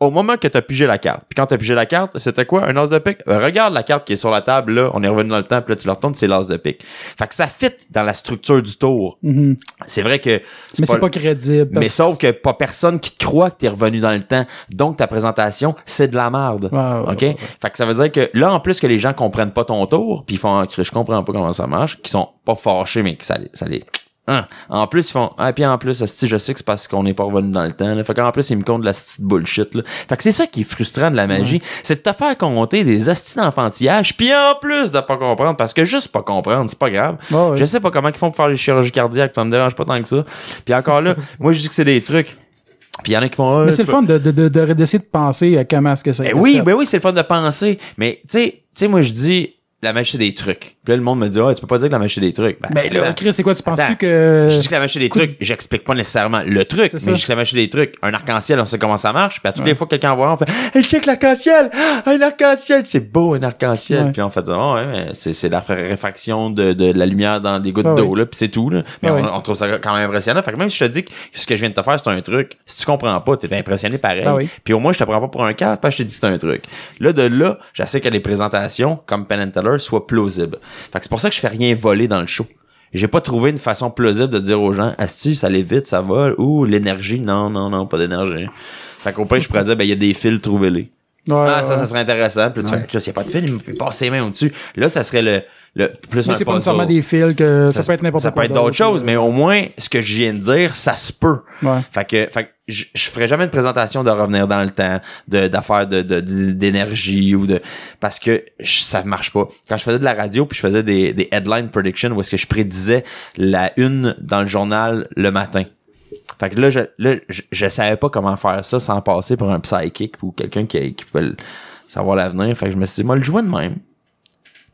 Au moment que t'as pigé la carte. Puis quand t'as pigé la carte, c'était quoi? Un as de pique? Euh, regarde la carte qui est sur la table, là. On est revenu dans le temps, puis là, tu le retournes, c'est l'as de pique. Fait que ça fit dans la structure du tour. Mhm. C'est vrai que Mais c'est pas crédible. mais sauf que pas personne qui te croit que t'es revenu dans le temps. Donc ta présentation, c'est de la merde. OK? Fait que ça veut dire que là, en plus que les gens comprennent pas ton tour, puis ils font, Ah, je comprends pas comment ça marche, qui sont pas fâchés, mais que ça les, Hein? En plus, ils font, ah, puis en plus, asti, je sais que c'est parce qu'on n'est pas revenu dans le temps, là. Fait qu'en plus, ils me comptent de la petite bullshit, là. Fait que c'est ça qui est frustrant de la magie. C'est de te faire compter des astis d'enfantillage, puis en plus de pas comprendre, parce que juste pas comprendre, c'est pas grave. Ouais. Je sais pas comment ils font pour faire les chirurgies cardiaques, ça me dérange pas tant que ça. Puis encore là, <laughs> moi, je dis que c'est des trucs. Puis il y en a qui font, ah, Mais c'est le fun de, de, de, de- d'essayer de penser à comment est-ce que ça ben oui, ben oui, c'est le fun de penser. Mais tu sais, tu sais, moi je dis la magie c'est des trucs. Puis là, le monde me dit, ah, tu peux pas dire que la c'est des trucs. Ben, Ben là. Chris, c'est quoi? Tu penses-tu que. Je dis que la c'est des trucs, j'explique pas nécessairement le truc, mais ça. je dis que la c'est des trucs. Un arc-en-ciel, on sait comment ça marche. Puis à toutes les fois que quelqu'un voit on fait, hey, check l'arc-en-ciel! Un arc-en-ciel! C'est beau, un arc-en-ciel! Ouais. Puis on fait, oh, ouais, mais c'est, c'est la réfraction de, de la lumière dans des gouttes Ah d'eau, oui. là, puis c'est tout, là. Mais Ah on, oui. on trouve ça quand même impressionnant. Fait que même si je te dis que ce que je viens de te faire, c'est un truc, si tu comprends pas, t'es impressionné pareil. Ah oui. Puis au moins, je te prends pas pour un cas parce que je te dis que c'est un truc. Là, de là, j'essaie que les présentations, comme Penn Teller, soient plausibles. Fait que c'est pour ça que je fais rien voler dans le show. J'ai pas trouvé une façon plausible de dire aux gens, Asti, ça allait vite, ça vole, ou l'énergie, non, non, non, pas d'énergie. Fait qu'au pire, je pourrais dire, ben, il y a des fils, trouvez-les. Ouais, ah, ça, ouais. ça serait intéressant. Puis là, tu fais, Chris, y a pas de fil, il peut passer mains au-dessus. Là, ça serait le, le plus Mais c'est pas nécessairement des fils que ça, peut être n'importe Ça quoi. peut être d'autres d'autre, choses, là. mais au moins, ce que je viens de dire, ça se peut. Ouais. Fait que, fait que je, je ferai jamais une présentation de revenir dans le temps, de d'affaires de, de, de- d'énergie ou de parce que je- ça marche pas. Quand je faisais de la radio puis je faisais des, des headline predictions où est-ce que je prédisais la une dans le journal le matin. Fait que là, je, là, je, je savais pas comment faire ça sans passer pour un psychic ou quelqu'un qui, qui pouvait savoir l'avenir. Fait que je me suis dit, moi, le jouer de même.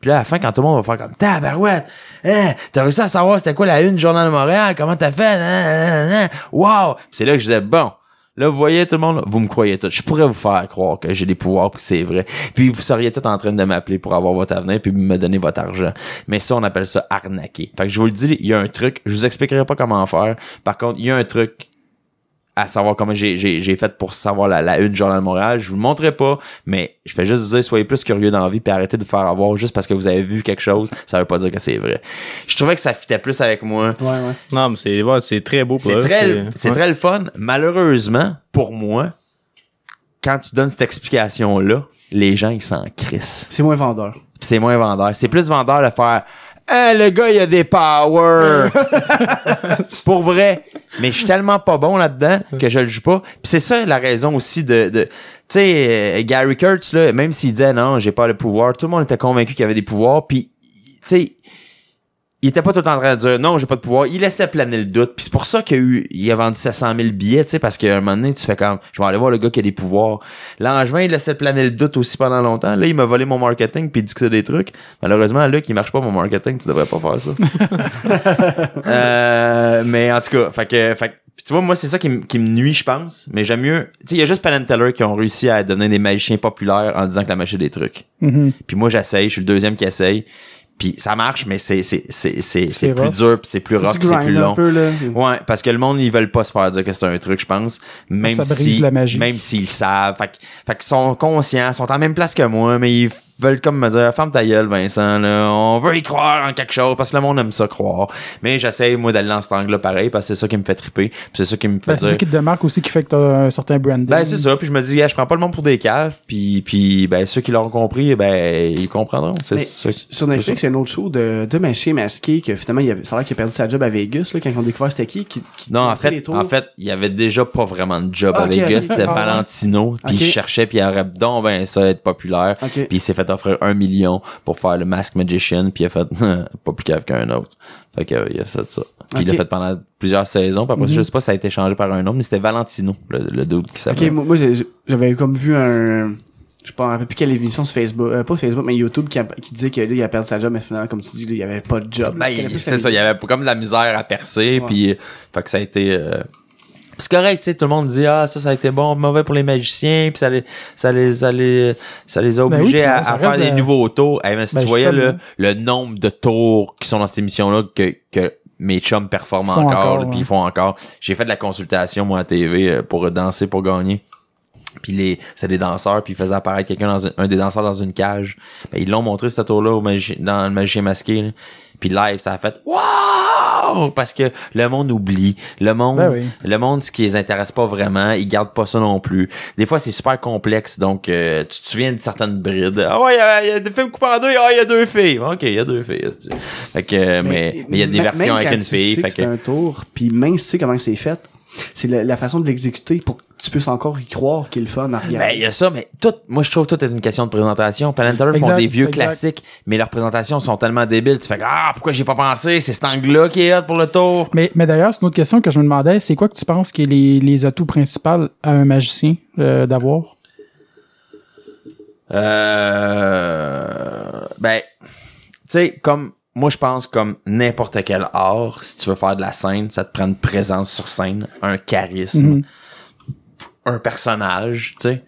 Puis là, à la fin, quand tout le monde va faire comme Tabarouette, hein, t'as réussi à savoir c'était quoi la une du Journal de Montréal, comment t'as fait, hein, hein, hein, wow! Puis c'est là que je disais, bon, là, vous voyez tout le monde, vous me croyez tout. Je pourrais vous faire croire que j'ai des pouvoirs puis c'est vrai. Puis vous seriez tout en train de m'appeler pour avoir votre avenir puis me donner votre argent. Mais ça, on appelle ça arnaquer. Fait que je vous le dis, il y a un truc, je vous expliquerai pas comment faire. Par contre, il y a un truc à savoir comment j'ai, j'ai, j'ai fait pour savoir la, la une Journal de Montréal. Je vous le montrerai pas, mais je fais juste vous dire, soyez plus curieux dans la vie puis arrêtez de vous faire avoir juste parce que vous avez vu quelque chose. Ça veut pas dire que c'est vrai. Je trouvais que ça fitait plus avec moi. Ouais, ouais. Non, mais c'est ouais, c'est très beau pour C'est très, c'est ouais. très le fun. Malheureusement, pour moi, quand tu donnes cette explication-là, les gens, ils s'en crissent. C'est moins vendeur. C'est moins vendeur. C'est plus vendeur de faire Hein, le gars, il a des powers. <laughs> Pour vrai. Mais je suis tellement pas bon là-dedans que je le joue pas. Puis c'est ça la raison aussi de. de tu sais, euh, Gary Kurtz, là, même s'il disait non, j'ai pas le pouvoir, tout le monde était convaincu qu'il avait des pouvoirs. Puis, tu sais, il était pas tout le temps en train de dire non, j'ai pas de pouvoir. Il laissait planer le doute. Puis c'est pour ça qu'il a eu, il a vendu 700 000 billets, tu sais, parce qu'à un moment donné, tu fais comme, je vais aller voir le gars qui a des pouvoirs. Langevin, il laissait planer le doute aussi pendant longtemps. Là, il m'a volé mon marketing puis il dit que c'est des trucs. Malheureusement, Luc, il marche pas mon marketing, tu devrais pas faire ça. <laughs> euh, mais en tout cas, fait que, fait tu vois, moi, c'est ça qui, me- qui me nuit, je pense. Mais j'aime mieux. Tu sais, il y a juste Penn Teller qui ont réussi à donner des magiciens populaires en disant que la est des trucs. Mhm. Puis moi, j'essaye, je suis le deuxième qui essaye. Puis ça marche, mais c'est c'est c'est c'est plus dur, puis c'est plus rough, c'est plus long. peu. Ouais, parce que le monde ils veulent pas se faire dire que c'est un truc, je pense. Même Ça brise si la magie. même s'ils savent, fait, que- fait qu'ils sont conscients, sont en même place que moi, mais ils veulent comme me dire ferme ta gueule Vincent là, on veut y croire en quelque chose parce que le monde aime ça croire. Mais j'essaye moi d'aller dans cet angle-là pareil parce que c'est ça qui me fait triper, c'est ça qui me fait Ben, c'est ça qui te démarque aussi qui fait que t'as un certain branding. ben c'est ça, puis je me dis, je prends pas le monde pour des caves, puis puis ben ceux qui l'auront compris, ben ils comprendront. C'est Mais ça. sur Netflix, a un autre show de deux masqués que finalement, il avait, ça a l'air qu'il a perdu sa job à Vegas, là, quand ils ont découvert c'était qui, qui, qui Non, en fait, les en fait, il y avait déjà pas vraiment de job à Vegas. C'était <laughs> Ah. Valentino, puis il cherchait, puis il aurait donc ben ça être populaire. Puis il s'est fait offrir un million pour faire le Mask Magician, puis il a fait <laughs> pas plus cave qu'un autre. Fait que, euh, il a fait ça. Puis il l'a Ok. fait pendant plusieurs saisons. Puis après, ça, je sais pas si ça a été changé par un autre, mais c'était Valentino, le, le dude qui Ok, s'appelait. moi, moi, j'ai- j'avais comme vu un, je sais pas, un peu plus quelle émission sur Facebook, euh, pas Facebook, mais YouTube qui, a- qui disait que là, il a perdu sa job, mais finalement, comme tu dis, là, il avait pas de job. Ben, c'est ça, il y avait comme de la misère à percer, puis euh, fait que ça a été euh, c'est correct, tu sais, tout le monde dit ah ça ça a été bon, mauvais pour les magiciens, puis ça les ça les ça les ça les a Ben oui, obligés à, faire des de- nouveaux tours. Eh, mais si Ben, tu voyais le, le nombre de tours qui sont dans cette émission là que que mes chums performent Font encore, puis ils font encore. J'ai fait de la consultation moi à TV euh, pour danser pour gagner. Puis les c'est des danseurs puis ils faisaient apparaître quelqu'un dans un, un des danseurs dans une cage. Ben, ils l'ont montré ce tour là au magi- dans le magicien masqué. là. Puis live ça a fait waouh parce que le monde oublie, le monde Ben oui. le monde ce qui les intéresse pas vraiment, ils gardent pas ça non plus. Des fois c'est super complexe donc euh, tu te souviens de certaines brides. Ah ouais, il y a- il y, a des films coupés en deux, ah il y a deux filles. OK, il y a deux filles. Fait que mais mais il y a des versions avec une fille, sais fait que c'est un tour, puis si tu sais comment c'est fait, c'est la, la façon de l'exécuter pour que tu puisses encore y croire qu'il est le fun à Ben, il y a ça, mais tout, moi, je trouve tout est une question de présentation. Penn Teller font des vieux exact. classiques, mais leurs présentations sont tellement débiles. Tu fais, ah, pourquoi j'ai pas pensé? C'est cet angle-là qui est hot pour le tour. Mais, mais d'ailleurs, c'est une autre question que je me demandais. C'est quoi que tu penses qui est les, les atouts principaux à un magicien euh, d'avoir? Euh, ben, tu sais, comme, moi, je pense comme n'importe quel art, si tu veux faire de la scène, ça te prend une présence sur scène, un charisme, Mhm. un personnage, tu sais.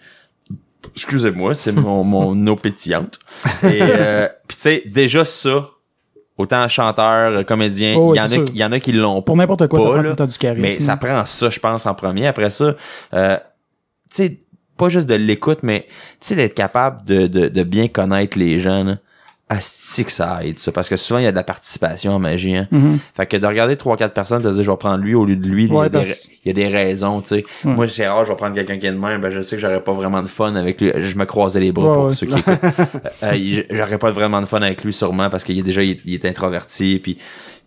Excusez-moi, c'est mon, <laughs> mon eau pétillante. Et, euh, pis tu sais, déjà ça, autant chanteur, euh, comédien, il Oh, ouais, y en c'est a, sûr. qui- il y en a qui l'ont Pour n'importe quoi, ça prend là. tout le temps du charisme. mais ça prend ça, je pense, en premier. Après ça, euh, tu sais, pas juste de l'écoute, mais tu sais, d'être capable de, de, de bien connaître les gens, là. Asti que ça aide, ça. Parce que souvent, il y a de la participation en magie, hein. Mhm. Fait que de regarder trois quatre personnes, de dire, je vais prendre lui au lieu de lui, il y a des parce- ra- il y a des raisons, tu sais. Moi, c'est rare, je vais prendre quelqu'un qui est de même, ben, je sais que j'aurais pas vraiment de fun avec lui. Je me croisais les bras Ouais, pour ouais. ceux qui écoutent. <laughs> Euh, j'aurais pas vraiment de fun avec lui, sûrement, parce qu'il est déjà, il est introverti, puis,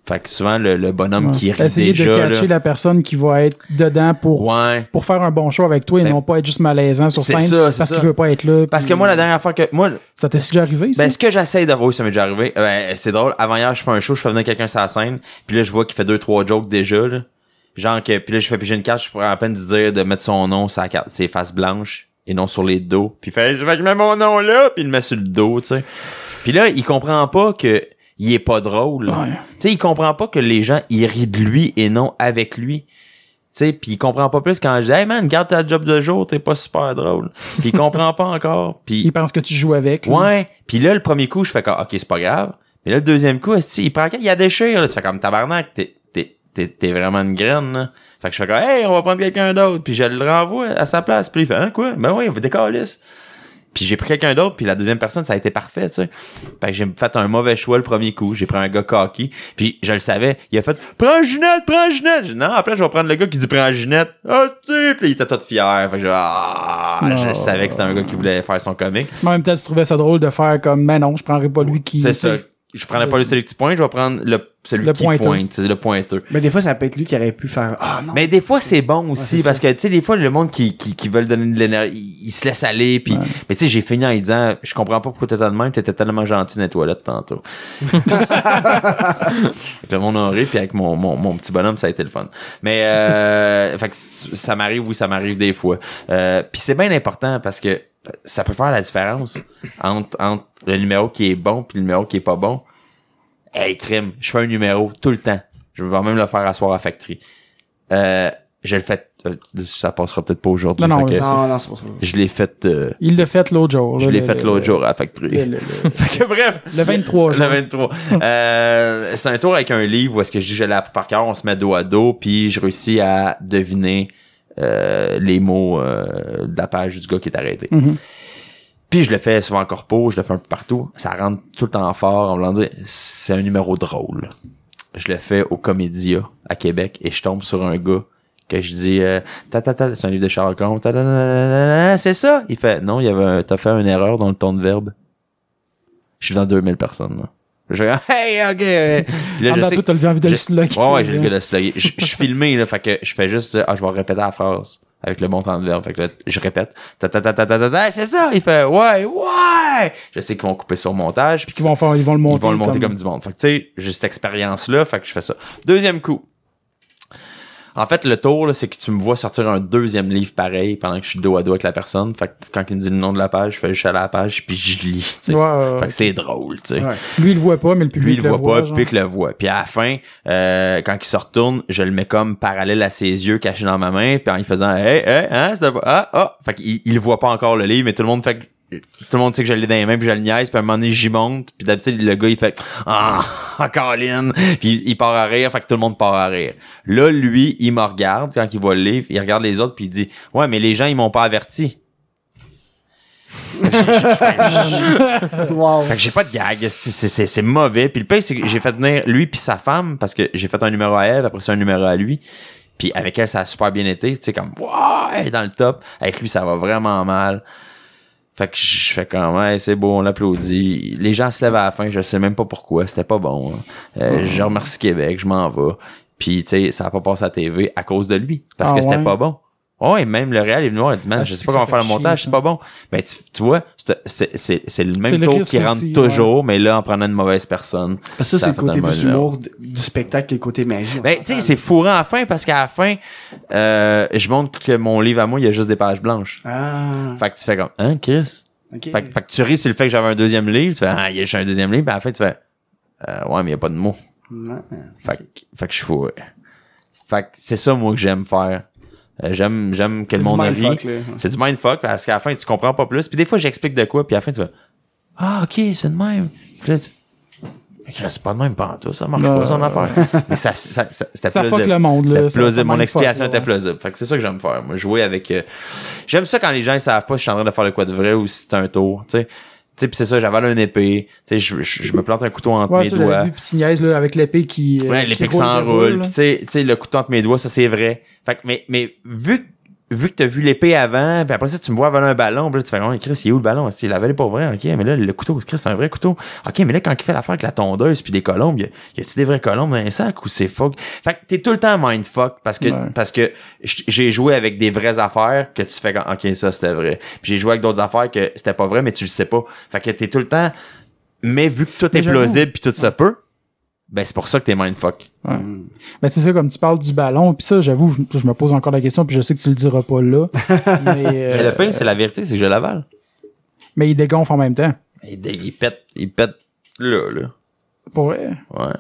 fait que souvent, le, le bonhomme qui rit Essayer déjà, de là, catcher la personne qui va être dedans pour, ouais. pour faire un bon show avec toi et Ben, non pas être juste malaisant sur scène ça, c'est parce qu'il veut pas être là. Parce puis- que moi, la dernière fois que, moi, Ça t'est déjà arrivé, ça? Ben, ce que j'essaie de oui, ça m'est déjà arrivé. Ben, c'est drôle. Avant hier, je fais un show, je fais venir quelqu'un sur la scène, puis là, je vois qu'il fait deux, trois jokes déjà, là. Genre que, puis là, je fais piger une carte, je pourrais à peine dire de mettre son nom sur la carte, ses faces blanches, et non sur les dos. Puis il fait, je vais mettre mon nom là, puis il le met sur le dos, tu sais. Puis là, il comprend pas que il est pas drôle. Ouais. Tu sais, il comprend pas que les gens, ils rient de lui et non avec lui. Tu sais, puis il comprend pas plus quand je dis, hey man, garde ta job de jour, t'es pas super drôle. Puis il comprend pas encore. Puis Il pense que tu joues avec. là. Ouais. Puis là, le premier coup, je fais comme, OK, c'est pas grave. Mais là, le deuxième coup, esti, il prend, il y a déchire, là. Tu fais comme tabarnak, t'es, t'es, vraiment une graine, là. Fait que je fais comme, hey, on va prendre quelqu'un d'autre. Puis je le renvoie à sa place. Puis il fait, hein, quoi? Ben oui, on va. Puis j'ai pris quelqu'un d'autre, puis la deuxième personne, ça a été parfait, tu sais. Fait que j'ai fait un mauvais choix le premier coup. J'ai pris un gars cocky, puis je le savais. Il a fait « Prends Ginette, prends Ginette! » J'ai dit, Non, après, je vais prendre le gars qui dit « Prends Ginette. » Ah, tu sais! Puis il était tout fier. Fait que j'ai Ah! Je savais que c'était un gars qui voulait faire son comique. Mais en même temps, tu trouvais ça drôle de faire comme, mais non, je prendrais pas lui qui. C'est ça. Je prendrais pas le celui qui pointe, je vais prendre le, celui Le qui pointeur. pointe, c'est le pointeur. Mais des fois, ça peut être lui qui aurait pu faire, ah non. Mais des fois, c'est bon aussi, parce ça. que, tu sais, des fois, le monde qui, qui, qui veulent donner de l'énergie, ils, se laissent aller, puis, mais tu sais, j'ai fini en lui disant, je comprends pas pourquoi t'étais de même, t'étais tellement gentil dans les toilettes tantôt. <laughs> Avec le monde horrible, puis avec mon, mon, mon petit bonhomme, ça a été le fun. Mais, euh, <laughs> fait que ça m'arrive, oui, ça m'arrive des fois. Euh, puis c'est bien important parce que ça peut faire la différence entre, entre le numéro qui est bon puis le numéro qui est pas bon. Hey, crime, je fais un numéro tout le temps. Je vais même le faire asseoir à Factory. Euh, je le fais, euh, ça passera peut-être pas aujourd'hui. Non, non, que Non, non, c'est pas ça. je l'ai fait, euh, Il l'a fait l'autre jour. je l'ai fait l'autre jour à Factory. Le, <laughs> Fait que bref. le 23 Le juin. 23. Euh, c'est un tour avec un livre où est-ce que je dis je l'ai par cœur, on se met dos à dos, puis je réussis à deviner euh, les mots euh, de la page du gars qui est arrêté. Mhm. Puis je le fais souvent en corpo, je le fais un peu partout. Ça rentre tout le temps fort. En voulant dire, c'est un numéro drôle. Je le fais au Comédia à Québec et je tombe sur un gars que je dis euh, ta ta ta c'est un livre de Sherlock Holmes c'est ça il fait non il y avait un- t'as fait une erreur dans le ton de verbe je suis dans 2000 personnes là. Je <laughs> hey ok ouais. Puis là, En je sais toi, t'as le envie de le slugger. Ouais, ouais, j'ai le gars de slugger. Je suis filmé, là, fait que je fais juste, ah, je vais répéter la phrase avec le bon temps de verbe. Fait que là, je répète. Ta, ta, ta, ta, ta, ta, c'est ça! Il fait, ouais, ouais! Je sais qu'ils vont couper sur montage, puis Ils vont, faire, ils vont le monter. ils vont le monter comme, du monde. Fait que, tu sais, j'ai cette expérience-là, fait que je fais ça. Deuxième coup. En fait, le tour, c'est que tu me vois sortir un deuxième livre pareil pendant que je suis dos à dos avec la personne. Fait que quand il me dit le nom de la page, je fais juste à la page, puis je lis. Ouais. Fait que c'est drôle, tu sais. Lui, il le voit pas, mais le Lui, public il le voit pas, genre. le public le voit. Puis à la fin, euh, quand il se retourne, je le mets comme parallèle à ses yeux cachés dans ma main, puis en lui faisant Hey, hey, hein, c'était pas. Ah, ah. Fait qu'il il voit pas encore le livre, mais tout le monde fait que. Tout le monde sait que je l'ai dans les mains, puis je le niaise, puis à un moment donné, j'y monte, puis d'habitude, le gars, il fait <laughs> Ah, Colin! Puis il part à rire, fait que tout le monde part à rire. Là, lui, il me regarde quand il voit le livre, il regarde les autres, puis il dit Ouais, mais les gens, ils m'ont pas averti. <laughs> Wow. Fait que j'ai pas de gag. C'est mauvais. Puis le pire, c'est que j'ai fait venir lui puis sa femme parce que j'ai fait un numéro à elle, après ça un numéro à lui. Puis avec elle, ça a super bien été. Tu sais, comme, wow, elle est dans le top. Avec lui, ça va vraiment mal. Fait que je fais comme, ouais, c'est beau, on l'applaudit. Les gens se lèvent à la fin, je sais même pas pourquoi, c'était pas bon. hein. Euh, Je remercie Québec, je m'en vais. Puis, tu sais, ça a pas passé à la TV à cause de lui. Parce Ah que c'était ouais? pas bon. Ouais, même le réel est venu voir, il dit, man, Ah, je sais pas comment faire le montage, c'est pas bon. Ben, tu, tu vois, c'est- le même taux qui rentre aussi, toujours, mais là, en prenant une mauvaise personne. Parce que ça, c'est le côté plus humour du spectacle que le côté magie. Ben, tu sais, c'est fourrant à la fin parce qu'à la fin, euh, je montre que mon livre à moi, il y a juste des pages blanches. Ah. Fait que tu fais comme, hein, Chris? Ok. Fait, que- fait que tu ris sur le fait que j'avais un deuxième livre, tu fais, ah, il y a juste un deuxième livre, puis à la fin, tu fais, euh, ouais, mais il y a pas de mots. Non. Fait que, fait que je fous. Fait que c'est ça, moi, que j'aime faire. Euh, j'aime, j'aime que le monde rit. là. C'est du mindfuck parce qu'à la fin, tu comprends pas plus. Puis des fois, j'explique de quoi, puis à la fin, tu fais, ah, ok, c'est de même. Puis là, tu, Mais c'est pas de même, pas tout, ça marche pas, son affaire. <laughs> Mais ça, ça, ça, c'était Ça plausible. fuck le monde, là. C'était plausible. Mon explication était ouais. plausible. Fait que c'est ça que j'aime faire. Moi, jouer avec, euh, j'aime ça quand les gens, ils savent pas si je suis en train de faire le quoi de vrai ou si c'est un tour, tu sais. Tu sais, pis c'est ça, j'avale un épée. Tu sais, je, je, je me plante un couteau entre Ouais, mes ça, doigts. vu, puis tu niaises, là, avec l'épée qui. euh, Ouais, l'épée qui roule, s'enroule. Puis tu sais, tu sais, le couteau entre mes doigts, ça c'est vrai. Fait que, mais, mais vu que vu que t'as vu l'épée avant, puis après ça, tu me vois avaler un ballon, puis là, tu fais, oh, Chris, il est où le ballon? Qu'il avalé pas vrai? Ok, mais là, le couteau, Chris, c'est un vrai couteau. Ok, mais là, quand il fait l'affaire avec la tondeuse puis des colombes, y a-tu des vraies colombes dans un sac ou c'est fuck? Fait que t'es tout le temps mindfuck parce que, Ouais. parce que j'ai joué avec des vraies affaires que tu fais comme, ok, ça c'était vrai. Puis j'ai joué avec d'autres affaires que c'était pas vrai, mais tu le sais pas. Fait que t'es tout le temps, mais vu que tout Mais est plausible puis tout se peut, ben c'est pour ça que t'es mindfuck. Ouais. Mais c'est ça, comme tu parles du ballon, puis ça, j'avoue, je, je me pose encore la question, puis je sais que tu le diras pas là. <laughs> mais, euh, Mais le pain, c'est la vérité, c'est que je l'avale. mais il dégonfle en même temps. Il, dé- il pète, il pète là, là. Pour vrai? Ouais.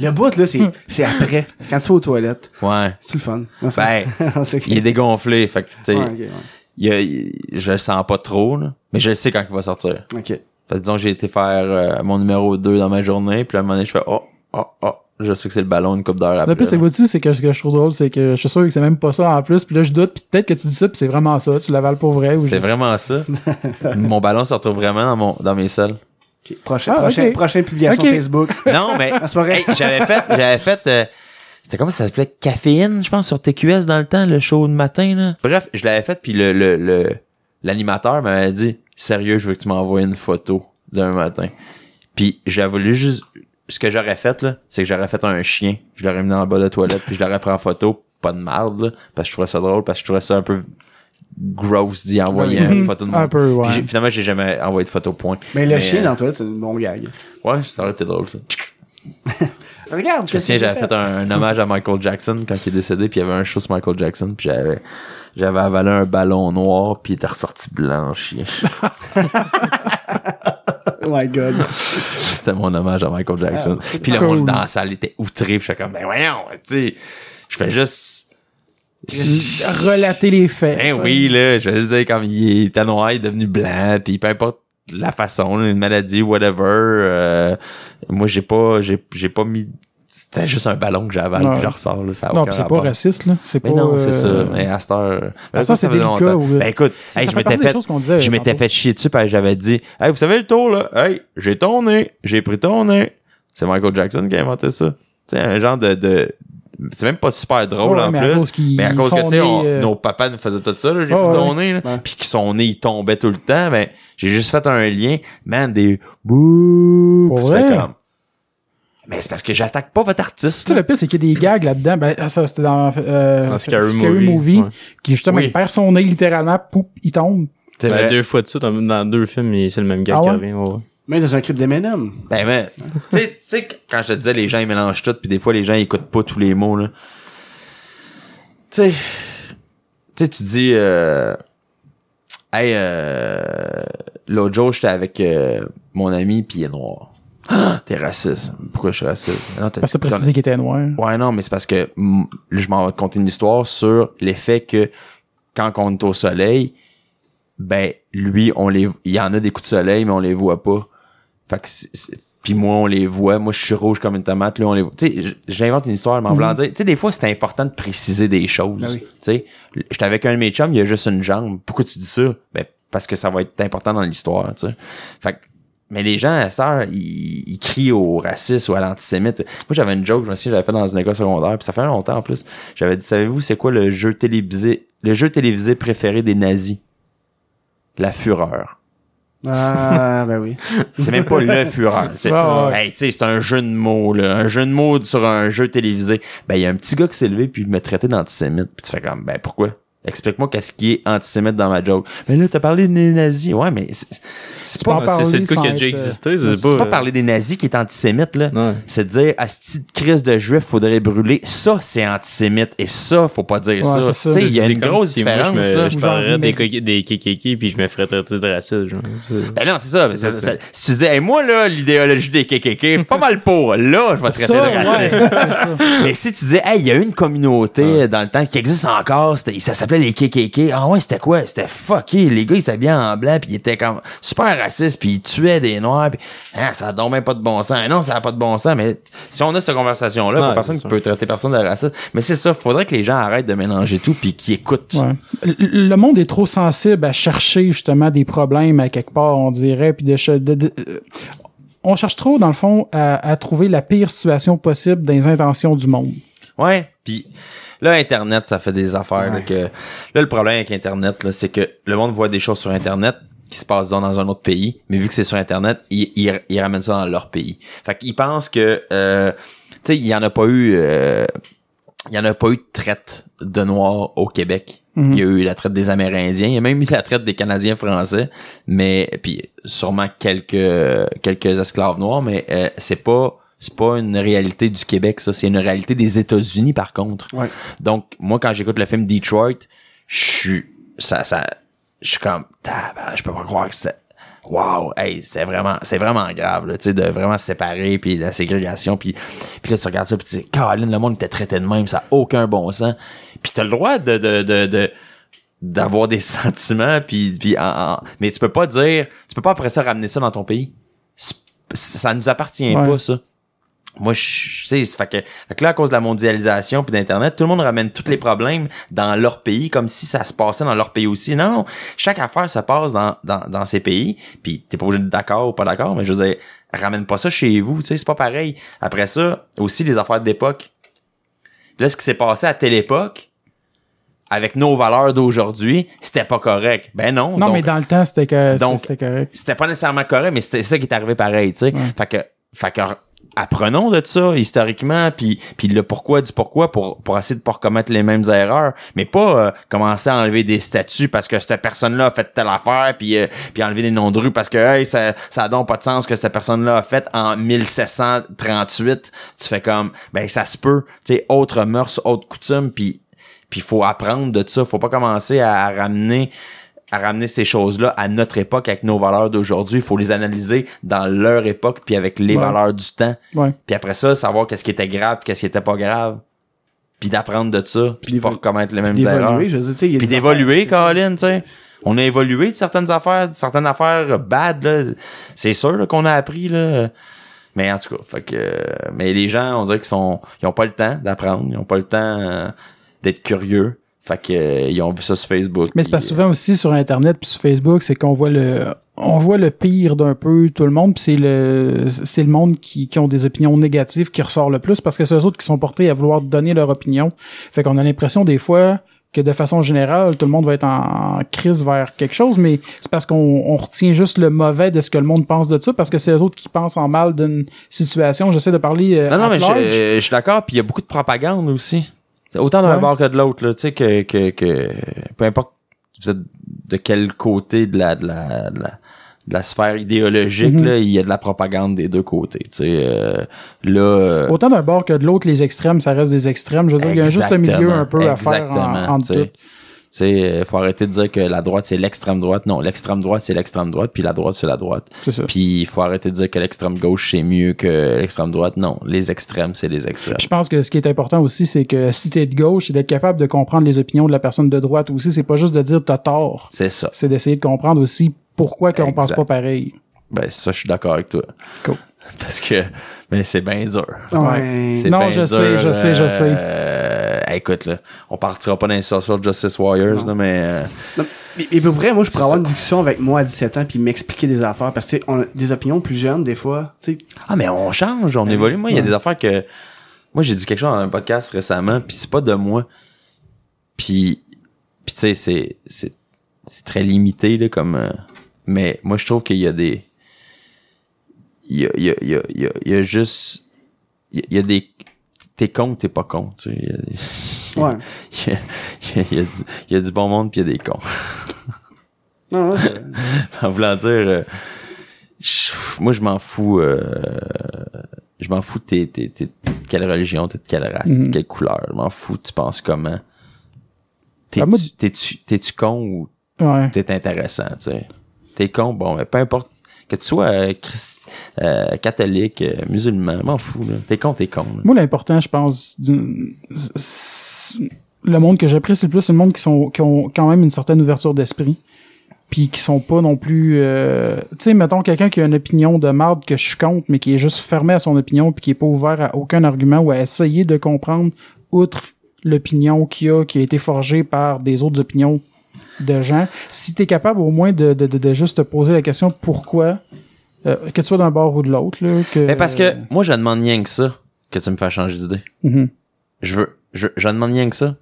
Le bout, là, c'est, c'est après. Quand tu vas aux toilettes. Ouais. C'est le fun. Non, Ben, <laughs> il est dégonflé, fait que, tu sais, Ouais, ouais. je le sens pas trop, là, mais je le sais quand il va sortir. Ok. Parce que disons que j'ai été faire euh, mon numéro 2 dans ma journée, puis à un moment donné, je fais, oh, oh, oh, je sais que c'est le ballon une coupe d'heure après. Le plus, c'est vois-tu, c'est que ce que je trouve drôle, c'est que je suis sûr que c'est même pas ça en plus, puis là, je doute, puis peut-être que tu dis ça, puis c'est vraiment ça, tu l'avales pour vrai, C'est vraiment ça. <laughs> mon ballon se retrouve vraiment dans mon dans mes selles. Ok. Prochain, Ah, prochain, prochaine publication Ok. Facebook. <laughs> Non, mais hey, j'avais fait, j'avais fait, euh, c'était comment ça s'appelait, caféine, je pense, sur TQS dans le temps, le show de matin, là. Bref, je l'avais fait, puis le, le, le, l'animateur m'avait dit, sérieux, je veux que tu m'envoies une photo d'un matin. Puis j'avais voulu juste ce que j'aurais fait là, c'est que j'aurais fait un chien, je l'aurais mis dans le bas de la toilette puis je l'aurais pris en photo, pas de marde là, parce que je trouvais ça drôle parce que je trouvais ça un peu gross d'y envoyer une photo de Un moi. peu, ouais. Puis finalement j'ai jamais envoyé de photo point. Mais le Mais, chien euh, dans la toilette, c'est une bon gag. Ouais, ça aurait été drôle ça. <laughs> Regarde, souviens, j'avais fait un, un hommage à Michael Jackson quand il est décédé, puis il y avait un show sur Michael Jackson, puis j'avais j'avais avalé un ballon noir, puis il était ressorti blanc, chien. Oh <laughs> my god. C'était mon hommage à Michael Jackson. Ah, puis le monde dans la salle était outré, puis je fais comme, ben voyons, tu sais, je fais juste... Relater les faits. Ben oui, là, je vais juste dire, comme il était noir, il est devenu blanc, puis peu importe la façon, une maladie, whatever, euh, moi j'ai pas, j'ai j'ai pas mis... C'était juste un ballon que j'avale, puis je ressors, là, ça a Non, c'est pas raciste, là. C'est pas. non, c'est ça. euh, Mais à cette heure. à cette heure, c'est délicat, oui. Ben écoute, ça hey, fait je m'étais fait. Je m'étais fait chier dessus parce que j'avais dit Hey, vous savez le tour là? Hey, j'ai ton nez, j'ai pris ton nez. C'est Michael Jackson qui a inventé ça. Tu sais, un genre de. de... C'est même pas super drôle Ouais, en mais à plus. cause mais à cause sont que tu sais, on- nés, euh, nos papas nous faisaient tout ça, là, j'ai ton ouais. nez, là, Ouais. puis que son nez il tombait tout le temps, ben j'ai juste fait un lien, man, des bouh, comme. Mais c'est parce que j'attaque pas votre artiste. Tu sais, là. le pire, c'est qu'il y a des gags là-dedans. Ben, ah, ça, c'était dans, euh, Dans Scary Movie, ouais. qui justement, Oui. il perd son nez littéralement, poup, il tombe. Ben, deux fois de suite, dans- dans deux films, et c'est le même gars Ah qui ouais? revient. ouais. Même dans un clip d'Eminem. Ben, mais, tu sais- tu sais, quand je te disais, les gens, ils mélangent tout, puis des fois, les gens, ils écoutent pas tous les mots, là. Tu sais, tu sais, tu dis, euh, hey, euh, l'autre jour, j'étais avec euh, mon ami, puis il est noir. Ah, t'es raciste. Pourquoi je suis raciste? Non, t'as- Parce que précisé qu'il était noir. Ouais, non, mais c'est parce que je m'en vais te conter une histoire sur l'effet que quand on est au soleil, ben lui, on les, il y en a des coups de soleil, mais on les voit pas. Fait que c'est- puis moi, on les voit. Moi, je suis rouge comme une tomate. Lui, on les voit. Tu sais, j'invente une histoire, mais en voulant dire. Tu sais, des fois, c'est important de préciser des choses. Ben oui. Tu sais, j'étais avec un de mes chums, il a juste une jambe. Pourquoi tu dis ça? Ben, parce que ça va être important dans l'histoire, tu sais. Fait que mais les gens, à ça, ils, ils crient au racisme ou à l'antisémite. Moi, j'avais une joke, je me souviens, j'avais fait dans une école secondaire, puis ça fait longtemps en plus. J'avais dit, savez-vous, c'est quoi le jeu télévisé, le jeu télévisé préféré des nazis? La fureur. Ah, ben oui. <laughs> C'est même pas le fureur. C'est, Ouais, ouais. hey, tu sais, c'est un jeu de mots, là. Un jeu de mots sur un jeu télévisé. Ben, il y a un petit gars qui s'est levé puis il m'a traité d'antisémite. Puis tu fais comme, ben, pourquoi? Explique-moi qu'est-ce qui est antisémite dans ma joke. Mais là, t'as parlé des nazis. Ouais, mais c'est, pas, parler C'est c'est de quoi sans qui a déjà existé, c'est pas. pas parler des nazis qui est antisémite, là. Ouais. C'est de dire, à cette petite crise de juifs, faudrait brûler. Ça, c'est antisémite. Et ça, faut pas dire Ouais, ça. Tu sais, il y a une grosse si moi, différence, je, me- là. je parlerais des, des kékékés puis je me ferais traiter de raciste. Ben non, c'est ça. C'est Ça- ça. ça- si tu dis, hey, moi, là, l'idéologie des KKK, <laughs> pas mal pour. Là, je vais te traiter de raciste. <laughs> Mais si tu dis, hey, il y a une communauté dans le temps qui existe encore, ça s'appelait les KKK. Ah ouais, c'était quoi? C'était fucké. Les gars, ils s'habillaient en blanc, puis ils étaient comme super racistes, puis ils tuaient des noirs, puis hein, ça a donc même pas de bon sens. Non, ça a pas de bon sens, mais si on a cette conversation-là, Ouais, personne qui peut traiter personne de raciste. Mais c'est ça, faudrait que les gens arrêtent de mélanger tout, puis qu'ils écoutent. Ouais. Le monde est trop sensible à chercher justement des problèmes à quelque part, on dirait, puis de, ch- de- de- euh, on cherche trop dans le fond à, à trouver la pire situation possible dans les intentions du monde. Ouais, puis là internet ça fait des affaires là, que là le problème avec internet là, c'est que le monde voit des choses sur internet qui se passent disons, dans un autre pays, mais vu que c'est sur internet, ils, ils, ils ramènent ça dans leur pays. Fait qu'ils pensent que euh, tu sais, il y en a pas eu euh, il y en a pas eu de traite de noirs au Québec. Mhm. Il y a eu la traite des Amérindiens, il y a même eu la traite des Canadiens français, mais puis sûrement quelques quelques esclaves noirs, mais euh, c'est pas c'est pas une réalité du Québec ça, c'est une réalité des États-Unis par contre. Ouais. Donc moi quand j'écoute le film Detroit, je suis ça ça je suis comme je peux pas croire que c'était Wow, hey, c'était vraiment, c'est vraiment grave, là, tu sais, de vraiment se séparer, puis la ségrégation, puis, puis là, tu regardes ça, puis tu dis, Caroline, le monde était traité de même, ça a aucun bon sens. Puis t'as le droit de, de, de, de d'avoir des <laughs> sentiments, puis, puis en- en- mais tu peux pas dire, tu peux pas après ça ramener ça dans ton pays. C'est- Ça nous appartient Ouais. pas, ça. Moi, je sais, fait que, fait que là, à cause de la mondialisation puis d'Internet, tout le monde ramène tous les problèmes dans leur pays, comme si ça se passait dans leur pays aussi. Non, non. Chaque affaire se passe dans, dans, dans ces pays, puis t'es pas obligé d'être d'accord ou pas d'accord, mais je veux dire, ramène pas ça chez vous, tu sais, c'est pas pareil. Après ça, aussi les affaires d'époque. Là, ce qui s'est passé à telle époque, avec nos valeurs d'aujourd'hui, c'était pas correct. Ben non. Non, donc, mais dans le temps, c'était que- donc- c'était correct. c'était pas nécessairement correct, mais c'était ça qui est arrivé pareil, tu sais. Ouais. Fait que, fait que, apprenons de ça historiquement, puis puis le pourquoi du pourquoi pour pour essayer de pas recommettre les mêmes erreurs, mais pas euh, commencer à enlever des statuts parce que cette personne-là a fait telle affaire, puis euh, puis enlever des noms de rue parce que hey, ça ça a donc pas de sens que cette personne-là a fait en 1738. Tu fais comme ben ça se peut, tu sais, autre mœurs, autre coutume, puis puis faut apprendre de ça, faut pas commencer à ramener à ramener ces choses-là à notre époque avec nos valeurs d'aujourd'hui. Il faut les analyser dans leur époque puis avec les Ouais. valeurs du temps. Ouais. Puis après ça, savoir qu'est-ce qui était grave puis qu'est-ce qui était pas grave. Puis d'apprendre de ça, puis de pas recommettre les mêmes erreurs. Je veux dire, Puis d'évoluer, Colin, tu sais. On a évolué de certaines affaires, de certaines affaires bad, là. C'est sûr qu'on a appris, là. Mais en tout cas, fait que, mais les gens, on dirait qu'ils sont, ils ont pas le temps d'apprendre, ils ont pas le temps euh, d'être curieux. Fait que, euh, ils ont vu ça sur Facebook. Mais c'est puis, souvent aussi sur Internet puis sur Facebook, c'est qu'on voit le on voit le pire d'un peu tout le monde, puis c'est le c'est le monde qui, qui ont des opinions négatives qui ressort le plus parce que c'est eux autres qui sont portés à vouloir donner leur opinion. Fait qu'on a l'impression des fois que de façon générale, tout le monde va être en, en crise vers quelque chose, mais c'est parce qu'on on retient juste le mauvais de ce que le monde pense de ça, parce que c'est eux autres qui pensent en mal d'une situation. J'essaie de parler euh, Non, non, mais je, euh, je suis d'accord, puis il y a beaucoup de propagande aussi. Autant d'un Ouais. bord que de l'autre, là, tu sais, que, que, que, peu importe vous êtes de quel côté de la, de la, de la, de la sphère idéologique, Mhm. là, il y a de la propagande des deux côtés, tu sais, euh, là, euh, Autant d'un bord que de l'autre, les extrêmes, ça reste des extrêmes. Je veux dire, il y a juste un milieu un peu à faire en, sais. tout. Tu sais, euh, faut arrêter de dire que la droite, c'est l'extrême droite. Non, l'extrême droite, c'est l'extrême droite, puis la droite, c'est la droite. C'est ça. Puis il faut arrêter de dire que l'extrême gauche, c'est mieux que l'extrême droite. Non, les extrêmes, c'est les extrêmes. Je pense que ce qui est important aussi, c'est que si t'es de gauche, c'est d'être capable de comprendre les opinions de la personne de droite aussi. C'est pas juste de dire t'as tort. C'est ça. C'est d'essayer de comprendre aussi pourquoi qu'on pense pas pareil. Ben, ça, je suis d'accord avec toi. Cool. <laughs> Parce que, mais c'est bien dur. Ouais. C'est Non, ben je dur, sais, je sais, je sais. euh, écoute, là, on partira pas dans les social justice warriors, Non. là, mais euh, Mais, mais pour vrai, moi, je pourrais avoir ça. une discussion avec moi à 17 ans puis m'expliquer des affaires parce que on a des opinions plus jeunes des fois, tu sais. ah, mais on change, on évolue. Moi, il y a des affaires que, moi, j'ai dit quelque chose dans un podcast récemment, puis c'est pas de moi. Puis, puis tu sais, c'est, c'est, très limité, là, comme, euh, mais moi, je trouve qu'il y a des, il y a, il y a, il y a, il y a, juste, il y a des, t'es con, ou t'es pas con, tu sais. Il y a- Ouais. <laughs> il y a, il y a- il y a du, il y a du bon monde puis il y a des cons. <laughs> Non, <laughs> en voulant dire, euh, je- moi je m'en fous, euh, je m'en fous t'es, t'es, t'es de quelle religion, t'es de quelle race, t'es de Mhm. quelle couleur, je m'en fous, tu penses comment? T'es-tu, Ah, moi- t'es-tu, t'es-tu con ou Ouais. t'es intéressant, tu sais? T'es con, bon, mais peu importe. Que tu sois euh, euh, catholique, euh, musulman, m'en fous. T'es con, t'es con. Moi, l'important, je pense, le monde que j'apprécie le plus, c'est le monde qui, sont, qui ont quand même une certaine ouverture d'esprit. Puis qui sont pas non plus... euh, tu sais, mettons quelqu'un qui a une opinion de marde que je suis contre, mais qui est juste fermé à son opinion, puis qui est pas ouvert à aucun argument ou à essayer de comprendre, outre l'opinion qu'il a, qui a été forgée par des autres opinions de gens. Si t'es capable au moins de, de, de, de juste te poser la question pourquoi, euh, que tu sois d'un bord ou de l'autre, là, que... Mais parce que moi, je demande rien que ça que tu me fasses changer d'idée. Mhm. je veux, je, je demande rien que ça.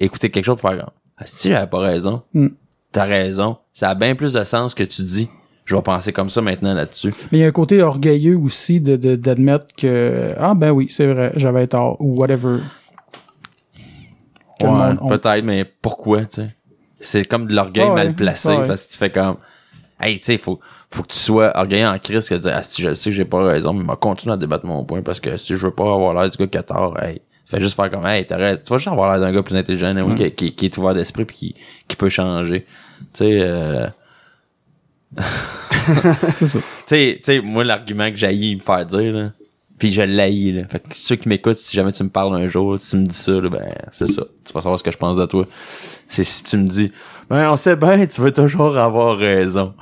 Écouter quelque chose pour faire ah, si j'avais pas raison, Mm. t'as raison. Ça a bien plus de sens que tu dis. Je vais penser comme ça maintenant là-dessus. Mais il y a un côté orgueilleux aussi de, de- d'admettre que ah ben oui, c'est vrai, j'avais tort ou whatever. Ouais, peut-être, mais pourquoi, tu sais? C'est comme de l'orgueil ouais, mal placé ouais. parce que tu fais comme, hey, tu sais, faut, faut que tu sois orgueilleux en crise que de dire, ah, si je sais que j'ai pas raison, mais m'a continué à débattre mon point parce que si je veux pas avoir l'air du gars qui a tort, hey, fais juste faire comme, hey, t'arrêtes. Tu vas juste avoir l'air d'un gars plus intelligent, oui, qui, qui, qui est ouvert d'esprit puis qui, qui peut changer. Tu sais, euh, <laughs> <laughs> c'est ça. tu sais, tu sais, moi, l'argument que j'ai me faire dire, là, puis je l'haïs, là. Fait que ceux qui m'écoutent, si jamais tu me parles un jour, tu me dis ça, là, ben, c'est ça. Tu vas savoir ce que je pense de toi. C'est si tu me dis, ben, on sait bien, tu veux toujours avoir raison.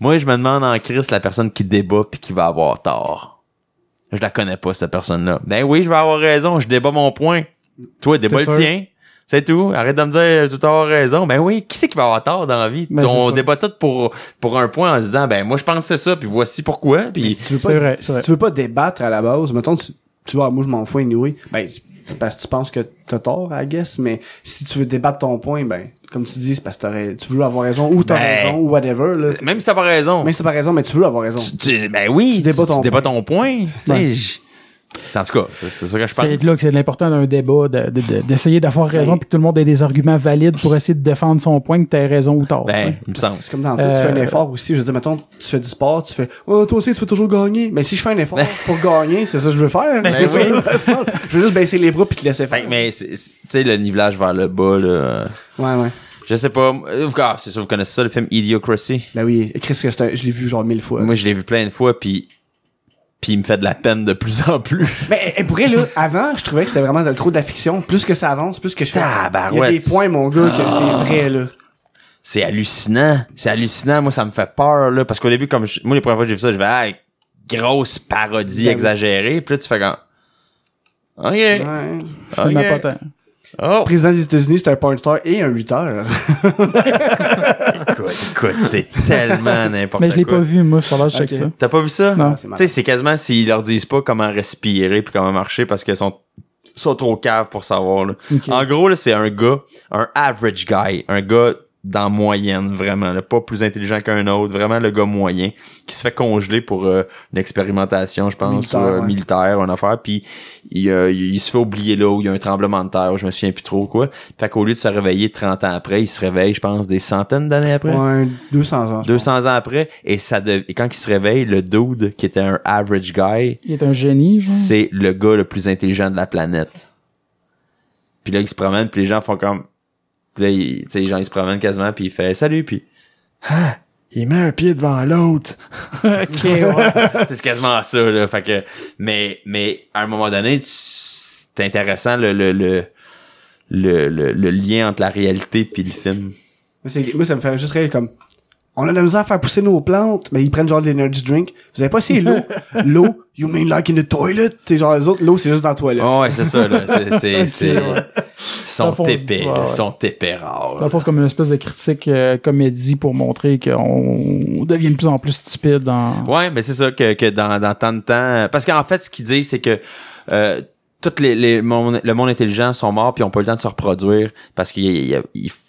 Moi, je me demande en Christ la personne qui débat puis qui va avoir tort. Je la connais pas, cette personne-là. Ben oui, je vais avoir raison, je débat mon point. Toi, débat le tien. C'est tout. Arrête de me dire, tu as avoir raison. Ben oui, qui c'est qui va avoir tort dans la vie? Ben, on débat tout pour, pour un point en se disant, ben moi, je pense que c'est ça, puis voici pourquoi. Puis si tu veux pas, vrai, si c'est vrai. tu veux pas débattre à la base, mettons, tu, tu vois, moi, je m'en fous anyway. Ben, c'est parce que tu penses que t'as tort, I guess, mais si tu veux débattre ton point, ben, comme tu dis, c'est parce que t'aurais- tu veux avoir raison, ou t'as Ben, raison, ou whatever, là. Même si t'as pas raison. Même si t'as pas raison, mais tu veux avoir raison. Tu- tu- ben oui, Tu débats ton point. ton point. Tu En tout cas, c'est ça que je parle. C'est là que c'est l'important d'un débat, de- de- de- d'essayer d'avoir raison, Ben- puis que tout le monde ait des arguments valides pour essayer de défendre son point, que t'aies raison ou tort. Ben, il me semble. C'est comme dans tout, tu fais un Euh, effort aussi. Je veux dire, mettons, tu fais du sport, tu fais, oh, toi aussi, tu veux toujours gagner. Mais si je fais un effort pour gagner, c'est ça que je veux faire. Ben, c'est oui. ça. <laughs> je veux juste baisser les bras puis te laisser Fait faire. que, mais, tu sais, le nivelage vers le bas, là. Ouais, ouais. Je sais pas. euh, Ah, c'est sûr, vous connaissez ça, le film Idiocracy? Ben oui, Chris, je l'ai vu genre mille fois. Moi, je l'ai vu plein de fois, puis puis il me fait de la peine de plus en plus. <laughs> Mais elle pourrait, là, avant, je trouvais que c'était vraiment de- trop de la fiction. Plus que ça avance, plus que je fais. Il y a des points, mon gars, que c'est vrai, là. C'est hallucinant. C'est hallucinant. Moi, ça me fait peur, là. Parce qu'au début, comme je- moi, les premières fois que j'ai vu ça, je vais, ah, grosse parodie Ben oui. exagérée. Puis là, tu fais quand. OK. Ouais. Finalement, Ok. pas tant. Oh. Le président des États-Unis, c'est un porn star et un lutteur. <laughs> Écoute, écoute, c'est tellement n'importe quoi. Mais je l'ai pas vu, moi, il faudra que je check Ok. ça. T'as pas vu ça? Non. Tu sais, c'est quasiment s'ils leur disent pas comment respirer puis comment marcher parce qu'ils sont, sont trop caves pour savoir, là. En gros, là, c'est un gars, un average guy, un gars dans moyenne, vraiment, là, pas plus intelligent qu'un autre, vraiment le gars moyen, qui se fait congeler pour euh, une expérimentation, je pense, Militaire, euh, ouais. militaire, une affaire, puis il, euh, il, il se fait oublier là où il y a un tremblement de terre, je me souviens plus trop quoi. Fait qu'au lieu de se réveiller 30 ans après, il se réveille, je pense, des centaines d'années après. Ouais, 200 ans. je 200 ans après, et ça et quand il se réveille, le dude, qui était un average guy, Il est un génie, c'est le gars le plus intelligent de la planète. Puis là, il se promène, puis les gens font comme... Puis là, il- les gens, ils se promènent quasiment, puis il fait « Salut », puis... Ah! Il met un pied devant l'autre. <laughs> ok, ouais. <laughs> c'est quasiment ça, là. Fait que... Mais, mais à un moment donné, c'est intéressant, le, le, le, le, le, lien entre la réalité puis le film. Moi, c'est- ça me fait juste rire comme. On a de la misère à faire pousser nos plantes, mais ils prennent genre de l'energy drink. Vous avez pas essayé l'eau? <laughs> l'eau, you mean like in the toilet? T'sais, genre, les autres, l'eau, c'est juste dans la toilette. Oh, ouais, c'est ça, là. C'est, c'est, c'est... le fond, épais, ouais, ouais. Ils sont épais rares. Dans le fond, c'est comme une espèce de critique euh, comédie pour montrer qu'on devient de plus en plus stupide dans... Ouais, mais c'est ça que, que dans, dans tant de temps. Parce qu'en fait, ce qu'il dit, c'est que euh, tous les, les mon- le monde intelligent sont morts puis ils ont pas le temps de se reproduire parce qu'ils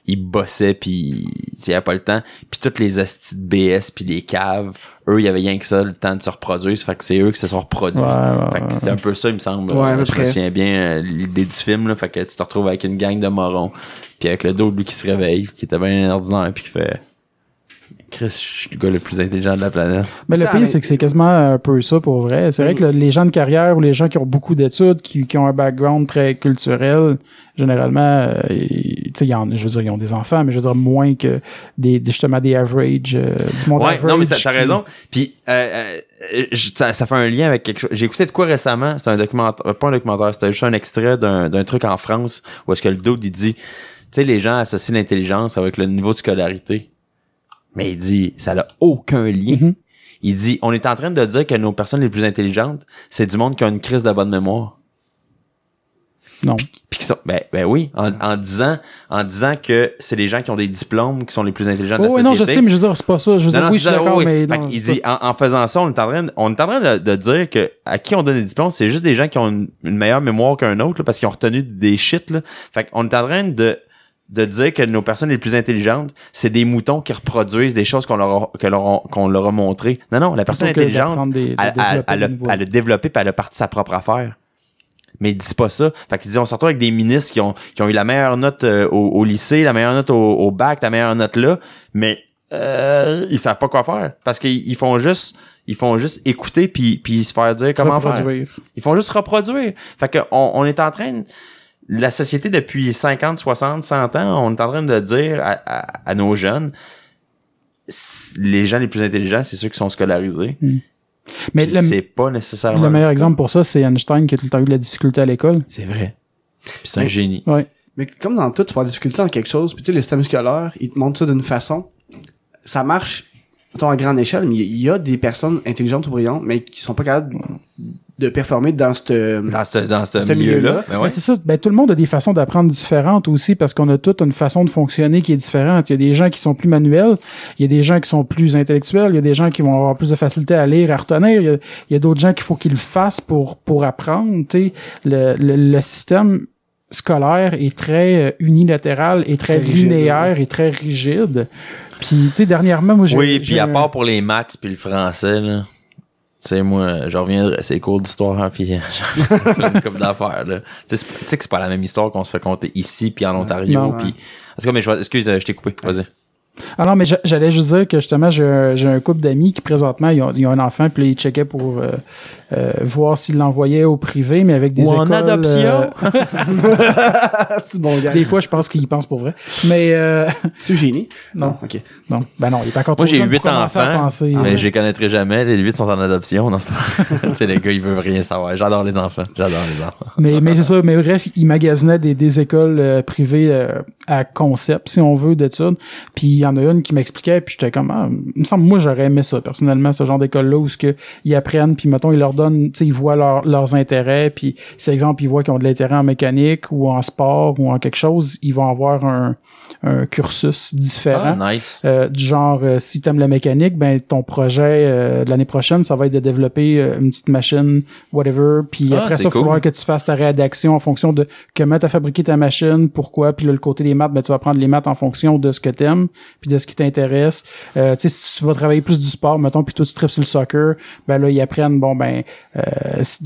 ils, bossaient puis ils avaient pas le temps. Puis toutes les astis de BS puis les caves, eux, il y avait rien que ça, le temps de se reproduire. Ça fait que c'est eux qui se sont reproduits. Ouais, ouais, fait que c'est un peu ça, il me semble. Ouais, Euh, je me souviens bien euh, l'idée du film, là. Fait que tu te retrouves avec une gang de morons. Puis avec le dos lui qui se réveille, qui était bien ordinaire puis qui fait... Chris, je suis le gars le plus intelligent de la planète. Mais le pire, c'est que c'est quasiment un peu ça pour vrai. C'est vrai Oui. que le- les gens de carrière ou les gens qui ont beaucoup d'études, qui, qui ont un background très culturel, généralement, euh, ils- tu sais, il y en- je veux dire, ils ont des enfants, mais je veux dire moins que des, justement des average, euh, du monde Ouais, average. non, mais ça- t'as raison. Puis, euh, euh, je- ça, ça fait un lien avec quelque chose. J'ai écouté de quoi récemment? C'est un documentaire, pas un documentaire, c'était juste un extrait d'un, d'un truc en France où est-ce que le dude, il dit, tu sais, les gens associent l'intelligence avec le niveau de scolarité. Mais il dit, ça n'a aucun lien. Mhm. Il dit, on est en train de dire que nos personnes les plus intelligentes, c'est du monde qui a une crise de bonne mémoire. Non. Puis qui sont, ben, ben oui, en, en disant, en disant que c'est les gens qui ont des diplômes qui sont les plus intelligents de la Oh, oui, non, je sais, mais je veux dire, c'est pas ça. Je veux Non, dire, non, oui, c'est je suis ça, d'accord, oui, mais non, c'est dit, en, en faisant ça, on est en train, de- on est en train de, de dire que à qui on donne des diplômes, c'est juste des gens qui ont une, une meilleure mémoire qu'un autre, là, parce qu'ils ont retenu des shit, là. Fait qu'on est en train de, de dire que nos personnes les plus intelligentes, c'est des moutons qui reproduisent des choses qu'on leur que qu'on leur a montré. Non, non, la personne intelligente, d'apprendre des- de elle, elle, développer elle a, elle a développé puis elle a parti sa propre affaire. Mais ils disent pas ça. Fait qu'ils disent, on se retrouve avec des ministres qui ont, qui ont eu la meilleure note euh, au, au lycée, la meilleure note au, au bac, la meilleure note là, mais euh, ils savent pas quoi faire. Parce qu'ils ils font juste ils font juste écouter puis, puis se faire dire comment faire. reproduire. Ils font juste reproduire. Fait que on, on est en train de- la société depuis 50, 60, 100 ans, on est en train de dire à, à- à nos jeunes les gens les plus intelligents, c'est ceux qui sont scolarisés. Mais Puis le, c'est pas nécessairement le meilleur exemple pour ça, c'est Einstein qui a tout le temps eu de la difficulté à l'école. C'est vrai. Puis c'est un Mais- génie. Ouais. Mais comme dans tout, tu peux avoir des difficultés dans quelque chose, puis tu sais, le système scolaire, ils te montrent ça d'une façon. Ça marche, mettons, à grande échelle, mais il y a des personnes intelligentes ou brillantes, mais qui sont pas capables de performer dans cette Dans ce, dans ce Ce milieu-là. milieu-là. Ben Ben, ouais. c'est ça. Ben, tout le monde a des façons d'apprendre différentes aussi parce qu'on a toute une façon de fonctionner qui est différente. Il y a des gens qui sont plus manuels, il y a des gens qui sont plus intellectuels, il y a des gens qui vont avoir plus de facilité à lire, à retenir. Il y a, il y a d'autres gens qu'il faut qu'ils le fassent pour, pour apprendre. tu sais. Le, le, le système scolaire est très euh, unilatéral et très, Très rigide, linéaire et très rigide. Puis, tu sais, dernièrement, moi, j'ai... Oui, puis à part pour les maths puis le français, là. Tu sais, moi, je reviendrai, c'est cours d'histoire, hein, puis <laughs> c'est une couple d'affaires, là. Tu sais, que c'est pas la même histoire qu'on se fait compter ici puis en Ontario, Non, puis... En tout cas, mais je excuse, euh, je t'ai coupé, vas-y. Ah non, mais j'a- j'allais juste dire que justement, j'ai un, couple d'amis qui présentement, ils ont, ils ont un enfant, puis ils checkaient pour euh, euh, voir s'ils l'envoyaient au privé, mais avec des Ou en écoles, adoption. euh, <laughs> c'est bon gars. des fois, je pense qu'ils y pensent pour vrai. Mais euh, <laughs> C'est génie. Non. ok. non, ben non, il est encore Moi, trop j'ai jeune huit pour commencer à enfants, penser, mais je les connaîtrai jamais. Les huit sont en adoption. Non, c'est pas... <laughs> tu sais, les gars, ils veulent rien savoir. J'adore les enfants. J'adore les enfants. Mais, mais c'est ça, mais bref, il magasinait des, des écoles euh, privées euh, à concept, si on veut, d'études. Puis il y en a une qui m'expliquait, puis j'étais comme, ah, il me semble, moi, j'aurais aimé ça, personnellement, ce genre d'école-là, où ce que ils apprennent, puis mettons, ils leur sais, ils voient leur- leurs intérêts, puis si, exemple, ils voient qu'ils ont de l'intérêt en mécanique, ou en sport, ou en quelque chose, ils vont avoir un, un cursus différent. Ah, nice. Euh, du genre, euh, si t'aimes la mécanique, ben ton projet euh, de l'année prochaine, ça va être de développer euh, une petite machine, whatever. Puis Ah, après ça, il cool. faudra que tu fasses ta rédaction en fonction de comment t'as fabriqué ta machine, pourquoi. Puis là, le côté des maths, ben tu vas prendre les maths en fonction de ce que t'aimes, puis de ce qui t'intéresse. Euh, tu sais, si tu vas travailler plus du sport, mettons, puis toi tu tripes sur le soccer, ben là, ils apprennent, bon, ben, de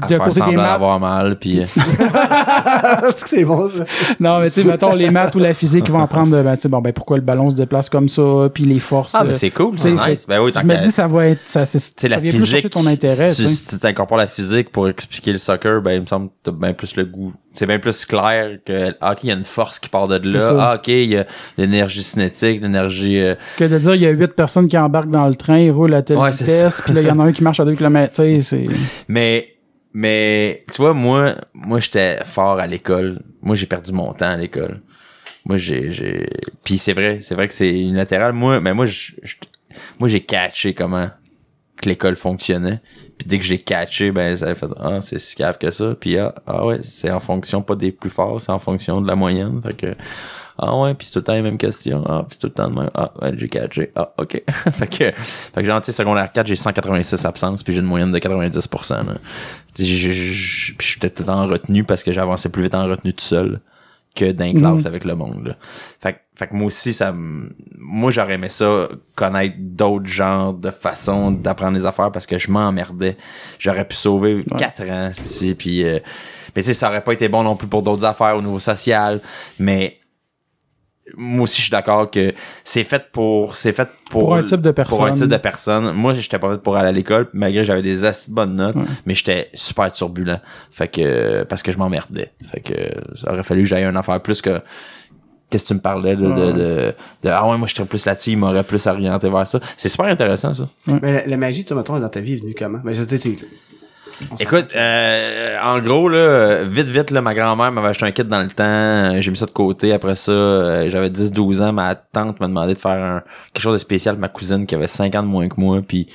faire côté des semblant maths, d'avoir mal, puis... euh, <laughs> Est-ce que c'est bon, ça? non, mais tu sais, mettons, les maths ou la physique, ils vont apprendre, ben, tu sais, bon, ben, pourquoi le ballon se déplace comme ça, puis les forces. Ah, euh, ben c'est cool, tu c'est nice. fait- Ben oui, je me dis, ça va être, ça, c'est, Tu sais, la vient plus chercher physique. ton intérêt, si tu t'incorpores la physique pour expliquer le soccer, ben, il me semble que t'as bien plus le goût. C'est bien plus clair que, ah, ok, il y a une force qui part de là. Ah, ok, il y a l'énergie cinétique, l'énergie, euh, Que de dire, il y a huit personnes qui embarquent dans le train, ils roulent à telle Ouais, vitesse, puis là, il y en a un qui marche à deux kilomètres. <laughs> Mais, mais, tu vois, moi, moi, j'étais fort à l'école. Moi, j'ai perdu mon temps à l'école. Moi, j'ai, j'ai, puis c'est vrai, c'est vrai que c'est unilatéral. Moi, mais moi, je- moi, j'ai catché comment que l'école fonctionnait. Puis dès que j'ai catché, ben, ça fait, ah, c'est si cave que ça. Puis ah, ah ouais, c'est en fonction pas des plus forts, c'est en fonction de la moyenne. Fait que, ah ouais, puis c'est tout le temps les mêmes questions. Ah, puis c'est tout le temps de même. Ah, ouais, j'ai catché. Ah, ok. <laughs> fait que, fait que sais, secondaire 4, j'ai 186 absences, puis j'ai une moyenne de 90%. Là. Puis le temps en retenue parce que j'avançais plus vite en retenue tout seul que les classes avec le monde. Là. Fait, que- fait que moi aussi, ça moi j'aurais aimé ça, connaître d'autres genres de façons d'apprendre les affaires parce que je m'emmerdais. J'aurais pu sauver quatre ans, si, puis euh, mais tu sais, ça aurait pas été bon non plus pour d'autres affaires au niveau social, mais moi aussi je suis d'accord que c'est fait pour c'est fait pour, Pour un type de pour un personne. type de personne. moi j'étais pas fait pour aller à l'école malgré que j'avais des assez bonnes notes mais j'étais super turbulent. Fait que parce que je m'emmerdais. Fait que ça aurait fallu que j'aille une affaire plus que qu'est-ce que tu me parlais de, de, de, de- ah ouais moi j'étais plus là-dessus il m'aurait plus orienté vers ça. C'est super intéressant ça. Mais la, la magie, tu mettons, dans ta vie est venue comment? Ben, je sais, Écoute, euh, en gros, là, vite, vite, là, ma grand-mère m'avait acheté un kit dans le temps. J'ai mis ça de côté. Après ça, euh, j'avais 10-12 ans. Ma tante m'a demandé de faire un- quelque chose de spécial pour ma cousine qui avait 5 ans de moins que moi. Puis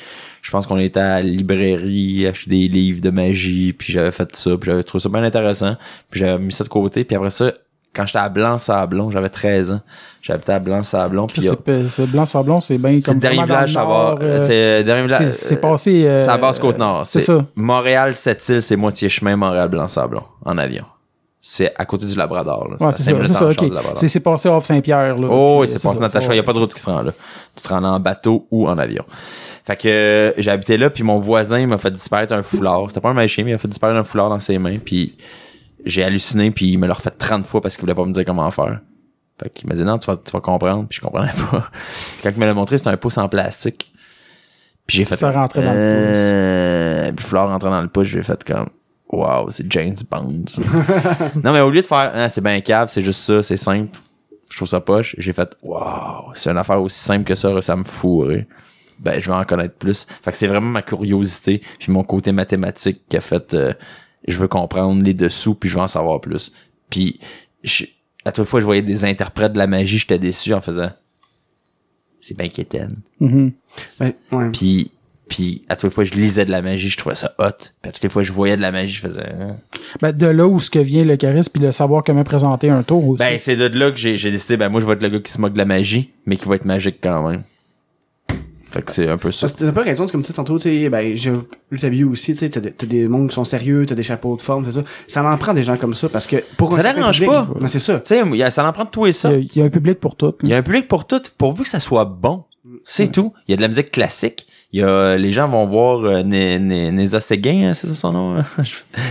je pense qu'on était à la librairie, acheter des livres de magie. Puis j'avais fait ça. Puis j'avais trouvé ça bien intéressant. Puis j'avais mis ça de côté. Puis après ça, quand j'étais à Blanc-Sablon, j'avais 13 ans. J'habitais à Blanc-Sablon. Puis C'est, c'est, c'est blanc sablon, c'est bien c'est comme le dernier dans village, euh, C'est le dernier village. c'est, passé... euh, C'est à basse côte nord. c'est ça. Montréal, cette île, c'est moitié chemin Montréal-Blanc-Sablon en avion. C'est à côté du Labrador. Ouais, à c'est ça, c'est passé off Saint-Pierre, là. Oh, oui, c'est passé Natacha. Il n'y a pas de route qui se rend là. Tu te rends en bateau ou en avion. Fait que euh, habité là, puis mon voisin m'a fait disparaître un foulard. C'était pas un magicien, mais il a fait disparaître un foulard dans ses mains, puis j'ai halluciné, puis il me l'a refait 30 fois parce qu'il voulait pas me dire comment faire. Fait qu'il m'a dit non, tu vas, tu vas comprendre, puis je comprenais <laughs> pas. Quand il me l'a montré, c'était un pouce en plastique. Puis j'ai fait Ça rentrait dans le euh, Puis le foulard rentrait dans le pouce, j'ai fait comme Wow, c'est James Bond. ça. <laughs> non, mais au lieu de faire Ah, c'est bien cave, c'est juste ça, c'est simple. Je trouve ça poche. J'ai fait Wow, c'est une affaire aussi simple que ça, ça me fourrait. Ben, je vais en connaître plus. Fait que c'est vraiment ma curiosité, puis mon côté mathématique qui a fait euh, je veux comprendre les dessous, puis je veux en savoir plus. Puis je- à toute fois je voyais des interprètes de la magie, j'étais déçu en faisant c'est bien quétaine. Mhm. Ben, ouais. Puis Puis à toutes les fois, je lisais de la magie, je trouvais ça hot. Puis à toutes les fois, je voyais de la magie, je faisais. hein. Ben, de là où ce que vient le charisme puis le savoir comment présenter un tour aussi. Ben, c'est de là que j'ai j'ai décidé, ben moi, je vais être le gars qui se moque de la magie, mais qui va être magique quand même. Fait que c'est un peu ça. Parce que t'as pas raison, c'est comme tu sais, tantôt, tu sais, ben, ta bio aussi, tu sais, t'as des- t'as des mondes qui sont sérieux, t'as des chapeaux de forme, tout ça. Ça en prend des gens comme ça, parce que pour Ça dérange pas. Non, c'est ça. Tu sais, ça en prend de tout et ça. il, y a, il y a un public pour tout. Il y a un public pour tout, pourvu que ça soit bon. C'est tout. Il y a de la musique classique. Il y a, les gens vont voir euh, Né- Né- Néza Séguin, hein, c'est ça son nom? hein? <laughs>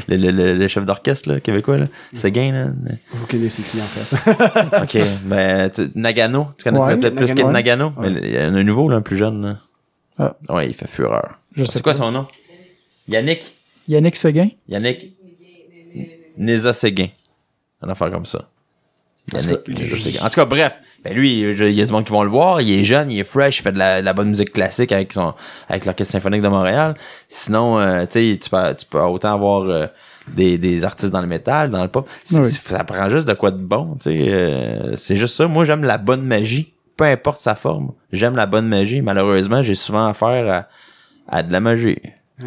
le, le, le, le chef d'orchestre là, québécois, là. Séguin, là. Vous connaissez qui, en fait? <laughs> OK. ben, t- Nagano. Tu connais Ouais, peut-être plus Nagano, que ouais. Nagano. Mais il y en a un nouveau, là, un plus jeune, là. Ah. Ouais, il fait fureur. Je sais C'est quoi pas. son nom? Yannick? Yannick Seguin. Yannick? Néza Séguin. Un affaire comme ça. Yannick. En tout cas, bref. Ben lui, il y a du monde qui vont le voir. Il est jeune, il est fresh, il fait de la, de la bonne musique classique avec son, avec l'Orchestre symphonique de Montréal. Sinon, euh, tu sais, peux, tu peux autant avoir euh, des, des artistes dans le métal, dans le pop. Oui. Ça prend juste de quoi de bon, tu sais. euh, c'est juste ça. Moi, j'aime la bonne magie. Peu importe sa forme. J'aime la bonne magie. Malheureusement, j'ai souvent affaire à, à de la magie. <laughs>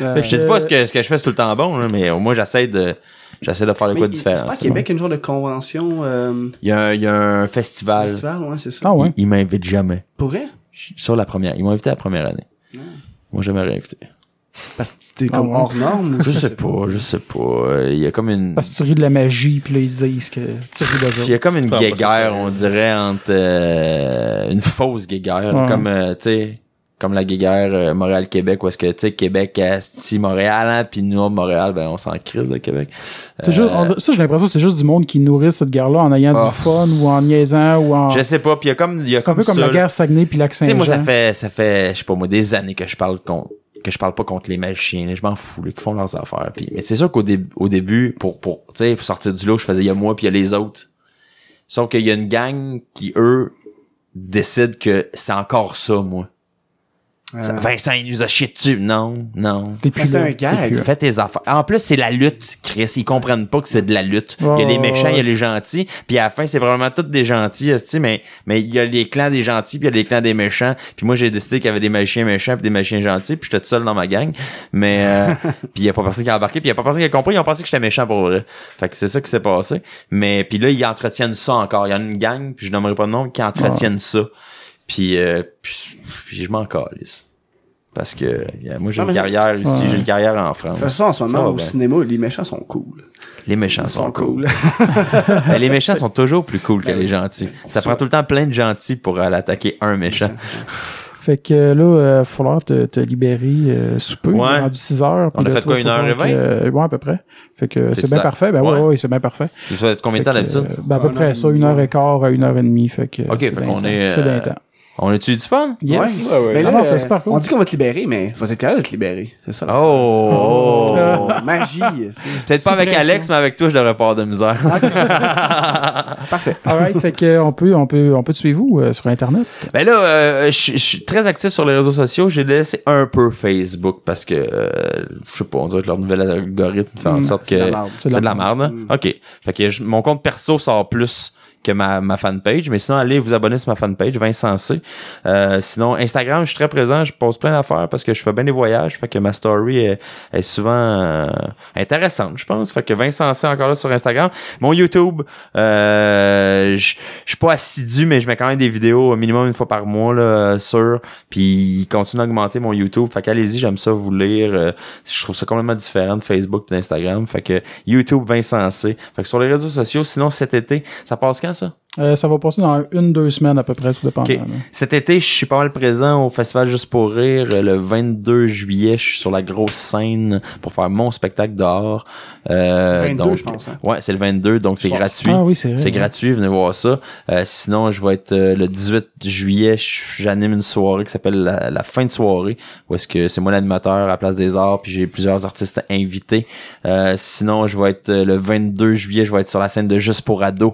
Je te dis pas ce que, ce que je fais c'est tout le temps bon, là, mais au moins j'essaie de j'essaie de faire de quoi il- différent. C'est pas. Québec une genre de convention, euh, Il y a, un- il y a un festival. festival, ouais, c'est ça. Ah ouais? Il, il m'invite jamais. Pour vrai? Sur la première. Ils m'ont invité la première année. Moi, jamais réinvité. Parce que t'es comme Ah ouais. hors norme. ou <laughs> Je sais pas, je sais pas. Il y a comme une. Parce que tu ris de la magie puis là ils disent que tu ris d'eux Il y a comme une guéguerre, on dirait, entre euh, une fausse guéguerre. Ouais. Comme, euh, tu sais, comme la guéguerre euh, Montréal-Québec, où est-ce que, tu sais, Québec, si Montréal, hein, puis nous, Montréal, ben, on s'en crise de Québec. C'est juste- on dirait- ça, j'ai l'impression que c'est juste du monde qui nourrit cette guerre-là en ayant Oh. du fun ou en niaisant ou en. Je sais pas, puis il y a comme, C'est un peu comme ça, la guerre Saguenay puis lac Tu sais, moi, ça fait, ça fait, je sais pas, moi, des années que je parle contre, que je parle pas contre les magiciens, là. je m'en fous, là, qui font leurs affaires. Puis, mais c'est sûr qu'au dé- au début, pour, pour, tu pour sortir du lot, je faisais, il y a moi puis il y a les autres. Sauf qu'il y a une gang qui, eux, décident que c'est encore ça, moi. Ça- Euh, Vincent, il nous a chié dessus. Non, non. T'es plus Mais c'est un gag. Fais tes affaires. En plus, c'est la lutte, Chris. Ils comprennent pas que c'est de la lutte. Il y a les Ouais, méchants, il y a les gentils. Puis à la fin, c'est vraiment tous des gentils, mais mais il y a les clans des gentils, puis il y a les clans des méchants. Puis moi, j'ai décidé qu'il y avait des magiciens méchants puis des magiciens gentils, puis j'étais tout seul dans ma gang. Mais euh, <laughs> puis il y a pas personne qui a embarqué, puis il y a pas personne qui a compris. Ils ont pensé que j'étais méchant pour vrai. Fait que c'est ça qui s'est passé. Mais puis là, ils entretiennent ça encore. Il y a une gang, puis je nommerai pas de nom, qui entretiennent ça. Puis, euh, puis, puis je m'en calisse. Parce que euh, moi, j'ai une carrière ici, Ouais. j'ai une carrière en France. De toute façon, en ce moment, au bien. cinéma, les méchants sont cool. Les méchants Ils sont, cool. <laughs> les méchants sont toujours plus cool que Ben les gentils. Ça prend tout le temps plein de gentils pour aller attaquer un méchant. Fait que euh, là, il va falloir te, te libérer euh, sous peu. Ouais. Il est rendu 6 heures. On a fait quoi, toi, une faut heure et donc, euh, ouais, à peu près. Fait que C'est bien parfait. Ben Ouais. ouais, ouais, c'est bien parfait. Ça va être combien de temps d'habitude? euh, ben, à peu près ça, et une demie. heure et quart à une heure et demie. Fait que, Ok, c'est fait bien qu'on est. C'est bien euh, temps. On a-tu du fun? Yes. Ouais. Mais Non, là, non, c'était euh, super cool. On dit qu'on va te libérer, mais faut être capable de te libérer. C'est ça. Oh! oh. Magie. <laughs> c'est- Peut-être pas avec. Alex, mais avec toi, je devrais pas avoir de misère. <laughs> Parfait. Alright, fait que on peut, on peut, on peut te suivre où euh, sur Internet? Ben là, euh, je suis très actif sur les réseaux sociaux. J'ai laissé un peu Facebook parce que, euh, je sais pas, on dirait que leur nouvel algorithme fait en Mm, sorte c'est de la que merde. c'est de la merde. hein? Mm. OK. Fait que mon compte perso sort plus que ma, ma fanpage. Mais sinon, allez vous abonner sur ma fanpage, Vincent C. Euh, sinon, Instagram, je suis très présent. Je pose plein d'affaires parce que je fais bien des voyages. Fait que ma story est, est souvent euh, intéressante, je pense. Fait que Vincent C encore là sur Instagram. Mon YouTube, euh, je suis pas assidu, mais je mets quand même des vidéos au minimum une fois par mois là, sur. Puis il continue d'augmenter mon YouTube. Fait qu'allez-y, j'aime ça vous lire. Euh, je trouve ça complètement différent de Facebook et d'Instagram. Fait que YouTube Vincent C. Fait que sur les réseaux sociaux, sinon cet été, ça passe quand ça? Euh, ça va passer dans une, deux semaines à peu près, tout dépendant. Ok. là. Cet été, je suis pas mal présent au Festival Juste pour rire. Euh, Le 22 juillet, je suis sur la grosse scène pour faire mon spectacle dehors. Euh, 22, donc, je pense, hein. Ouais, c'est le 22, donc c'est gratuit. Ah oui, c'est vrai. C'est ouais. gratuit, venez voir ça. Euh, sinon, je vais être euh, le 18 juillet, j'anime une soirée qui s'appelle la, la fin de soirée, où est-ce que c'est moi l'animateur à Place des Arts, puis j'ai plusieurs artistes invités. Euh, sinon, je vais être euh, le 22 juillet, je vais être sur la scène de Juste pour ados.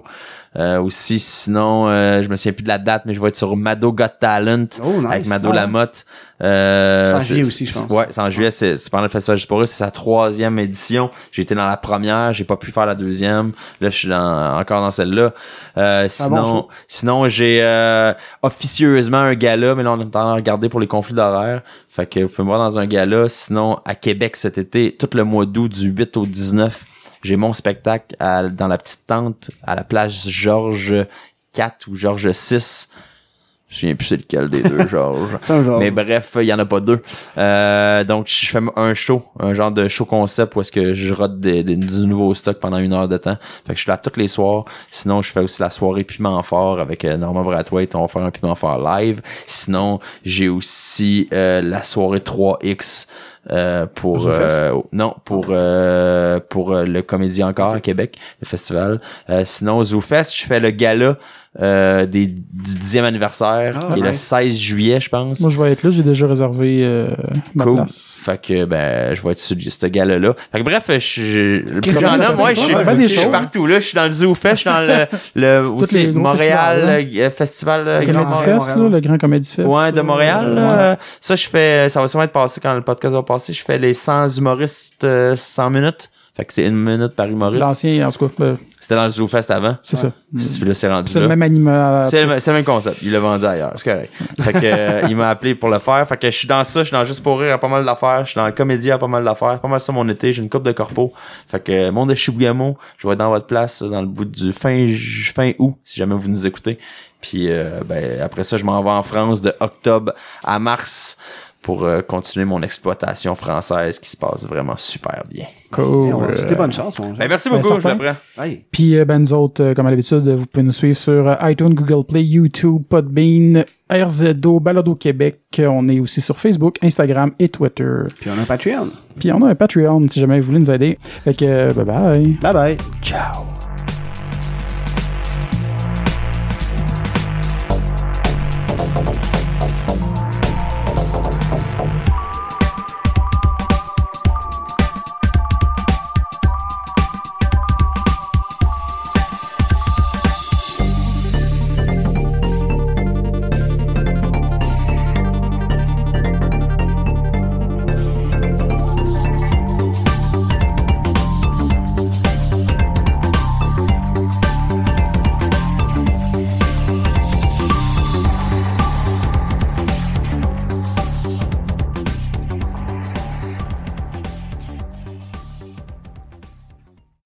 Euh, aussi, sinon, euh, je me souviens plus de la date, mais je vais être sur Mado Got Talent Oh, nice. avec Mado Ah ouais. Lamotte. Euh, C'est en juillet aussi, je pense. Ouais, c'est en juillet, c'est pendant le Festival Juste pour eux, c'est sa troisième édition. J'ai été dans la première, j'ai pas pu faire la deuxième. Là, je suis dans- encore dans celle-là. Euh, bon sinon, sinon j'ai euh, officieusement un gala, mais là, on est en train de regarder pour les conflits d'horaire. Fait que vous pouvez me voir dans un gala. Sinon, à Québec cet été, tout le mois d'août, du 8 au 19, j'ai mon spectacle à- dans la petite tente à la place Georges 4 ou Georges 6. Je souviens plus c'est lequel des deux, <laughs> Georges. Mais bref, il y en a pas deux. Euh, donc, je fais un show, un genre de show concept où est-ce que je rote des- des- du nouveau stock pendant une heure de temps. Fait que je suis là tous les soirs. Sinon, je fais aussi la soirée piment fort avec euh, Norman Brathwaite. On va faire un piment fort live. Sinon, j'ai aussi euh, la soirée 3X euh, pour euh, non pour euh, pour euh, le comédie encore à Québec le festival euh, sinon au ZooFest je fais le gala euh, des, du 10e anniversaire Ah, qui est le nice. 16 juillet je pense Moi, je vais être là, j'ai déjà réservé euh, ma Cool. place. Fait que ben je vais être sur ce gala-là. Fait que bref, je suis moi je suis Ouais, ben partout là, je suis dans le Zoo Fest, je suis dans le, le <laughs> aussi Montréal festivals, euh, festival Le Grand Comédie. Fest, là, le grand Comédie Fest. Ouais, de. Montréal. Ouais. là. Ça, je fais, ça va sûrement être passé quand le podcast va Je fais les 100 humoristes, euh, 100 minutes. Fait que c'est une minute par humoriste. L'ancien, en tout cas, euh, C'était dans le Zoo Fest avant. c'est ça. Puis là, c'est rendu C'est le même animal. C'est le, même concept. Il l'a vendu ailleurs. C'est correct. Fait que, euh, il m'a appelé pour le faire. Fait que je suis dans ça. Je suis dans Juste pour rire à pas mal d'affaires. Je suis dans le comédie à pas mal d'affaires. Pas mal ça mon été. J'ai une coupe de corpo. Fait que, euh, monde de Chibougamau, je vais être dans votre place dans le bout du fin, fin août, si jamais vous nous écoutez. Puis, euh, ben, après ça, je m'en vais en France de octobre à mars pour euh, continuer mon exploitation française qui se passe vraiment super bien. Cool. Des bonnes chances, mon Ben, merci Ben, beaucoup. je certain. le prends. Hey. Puis, euh, ben, nous autres, euh, comme à l'habitude, vous pouvez nous suivre sur euh, iTunes, Google Play, YouTube, Podbean, RZO, Balado Québec. On est aussi sur Facebook, Instagram et Twitter. Puis on a un Patreon. Puis, on a un Patreon si jamais vous voulez nous aider. Fait que, bye bye. Bye bye. Ciao.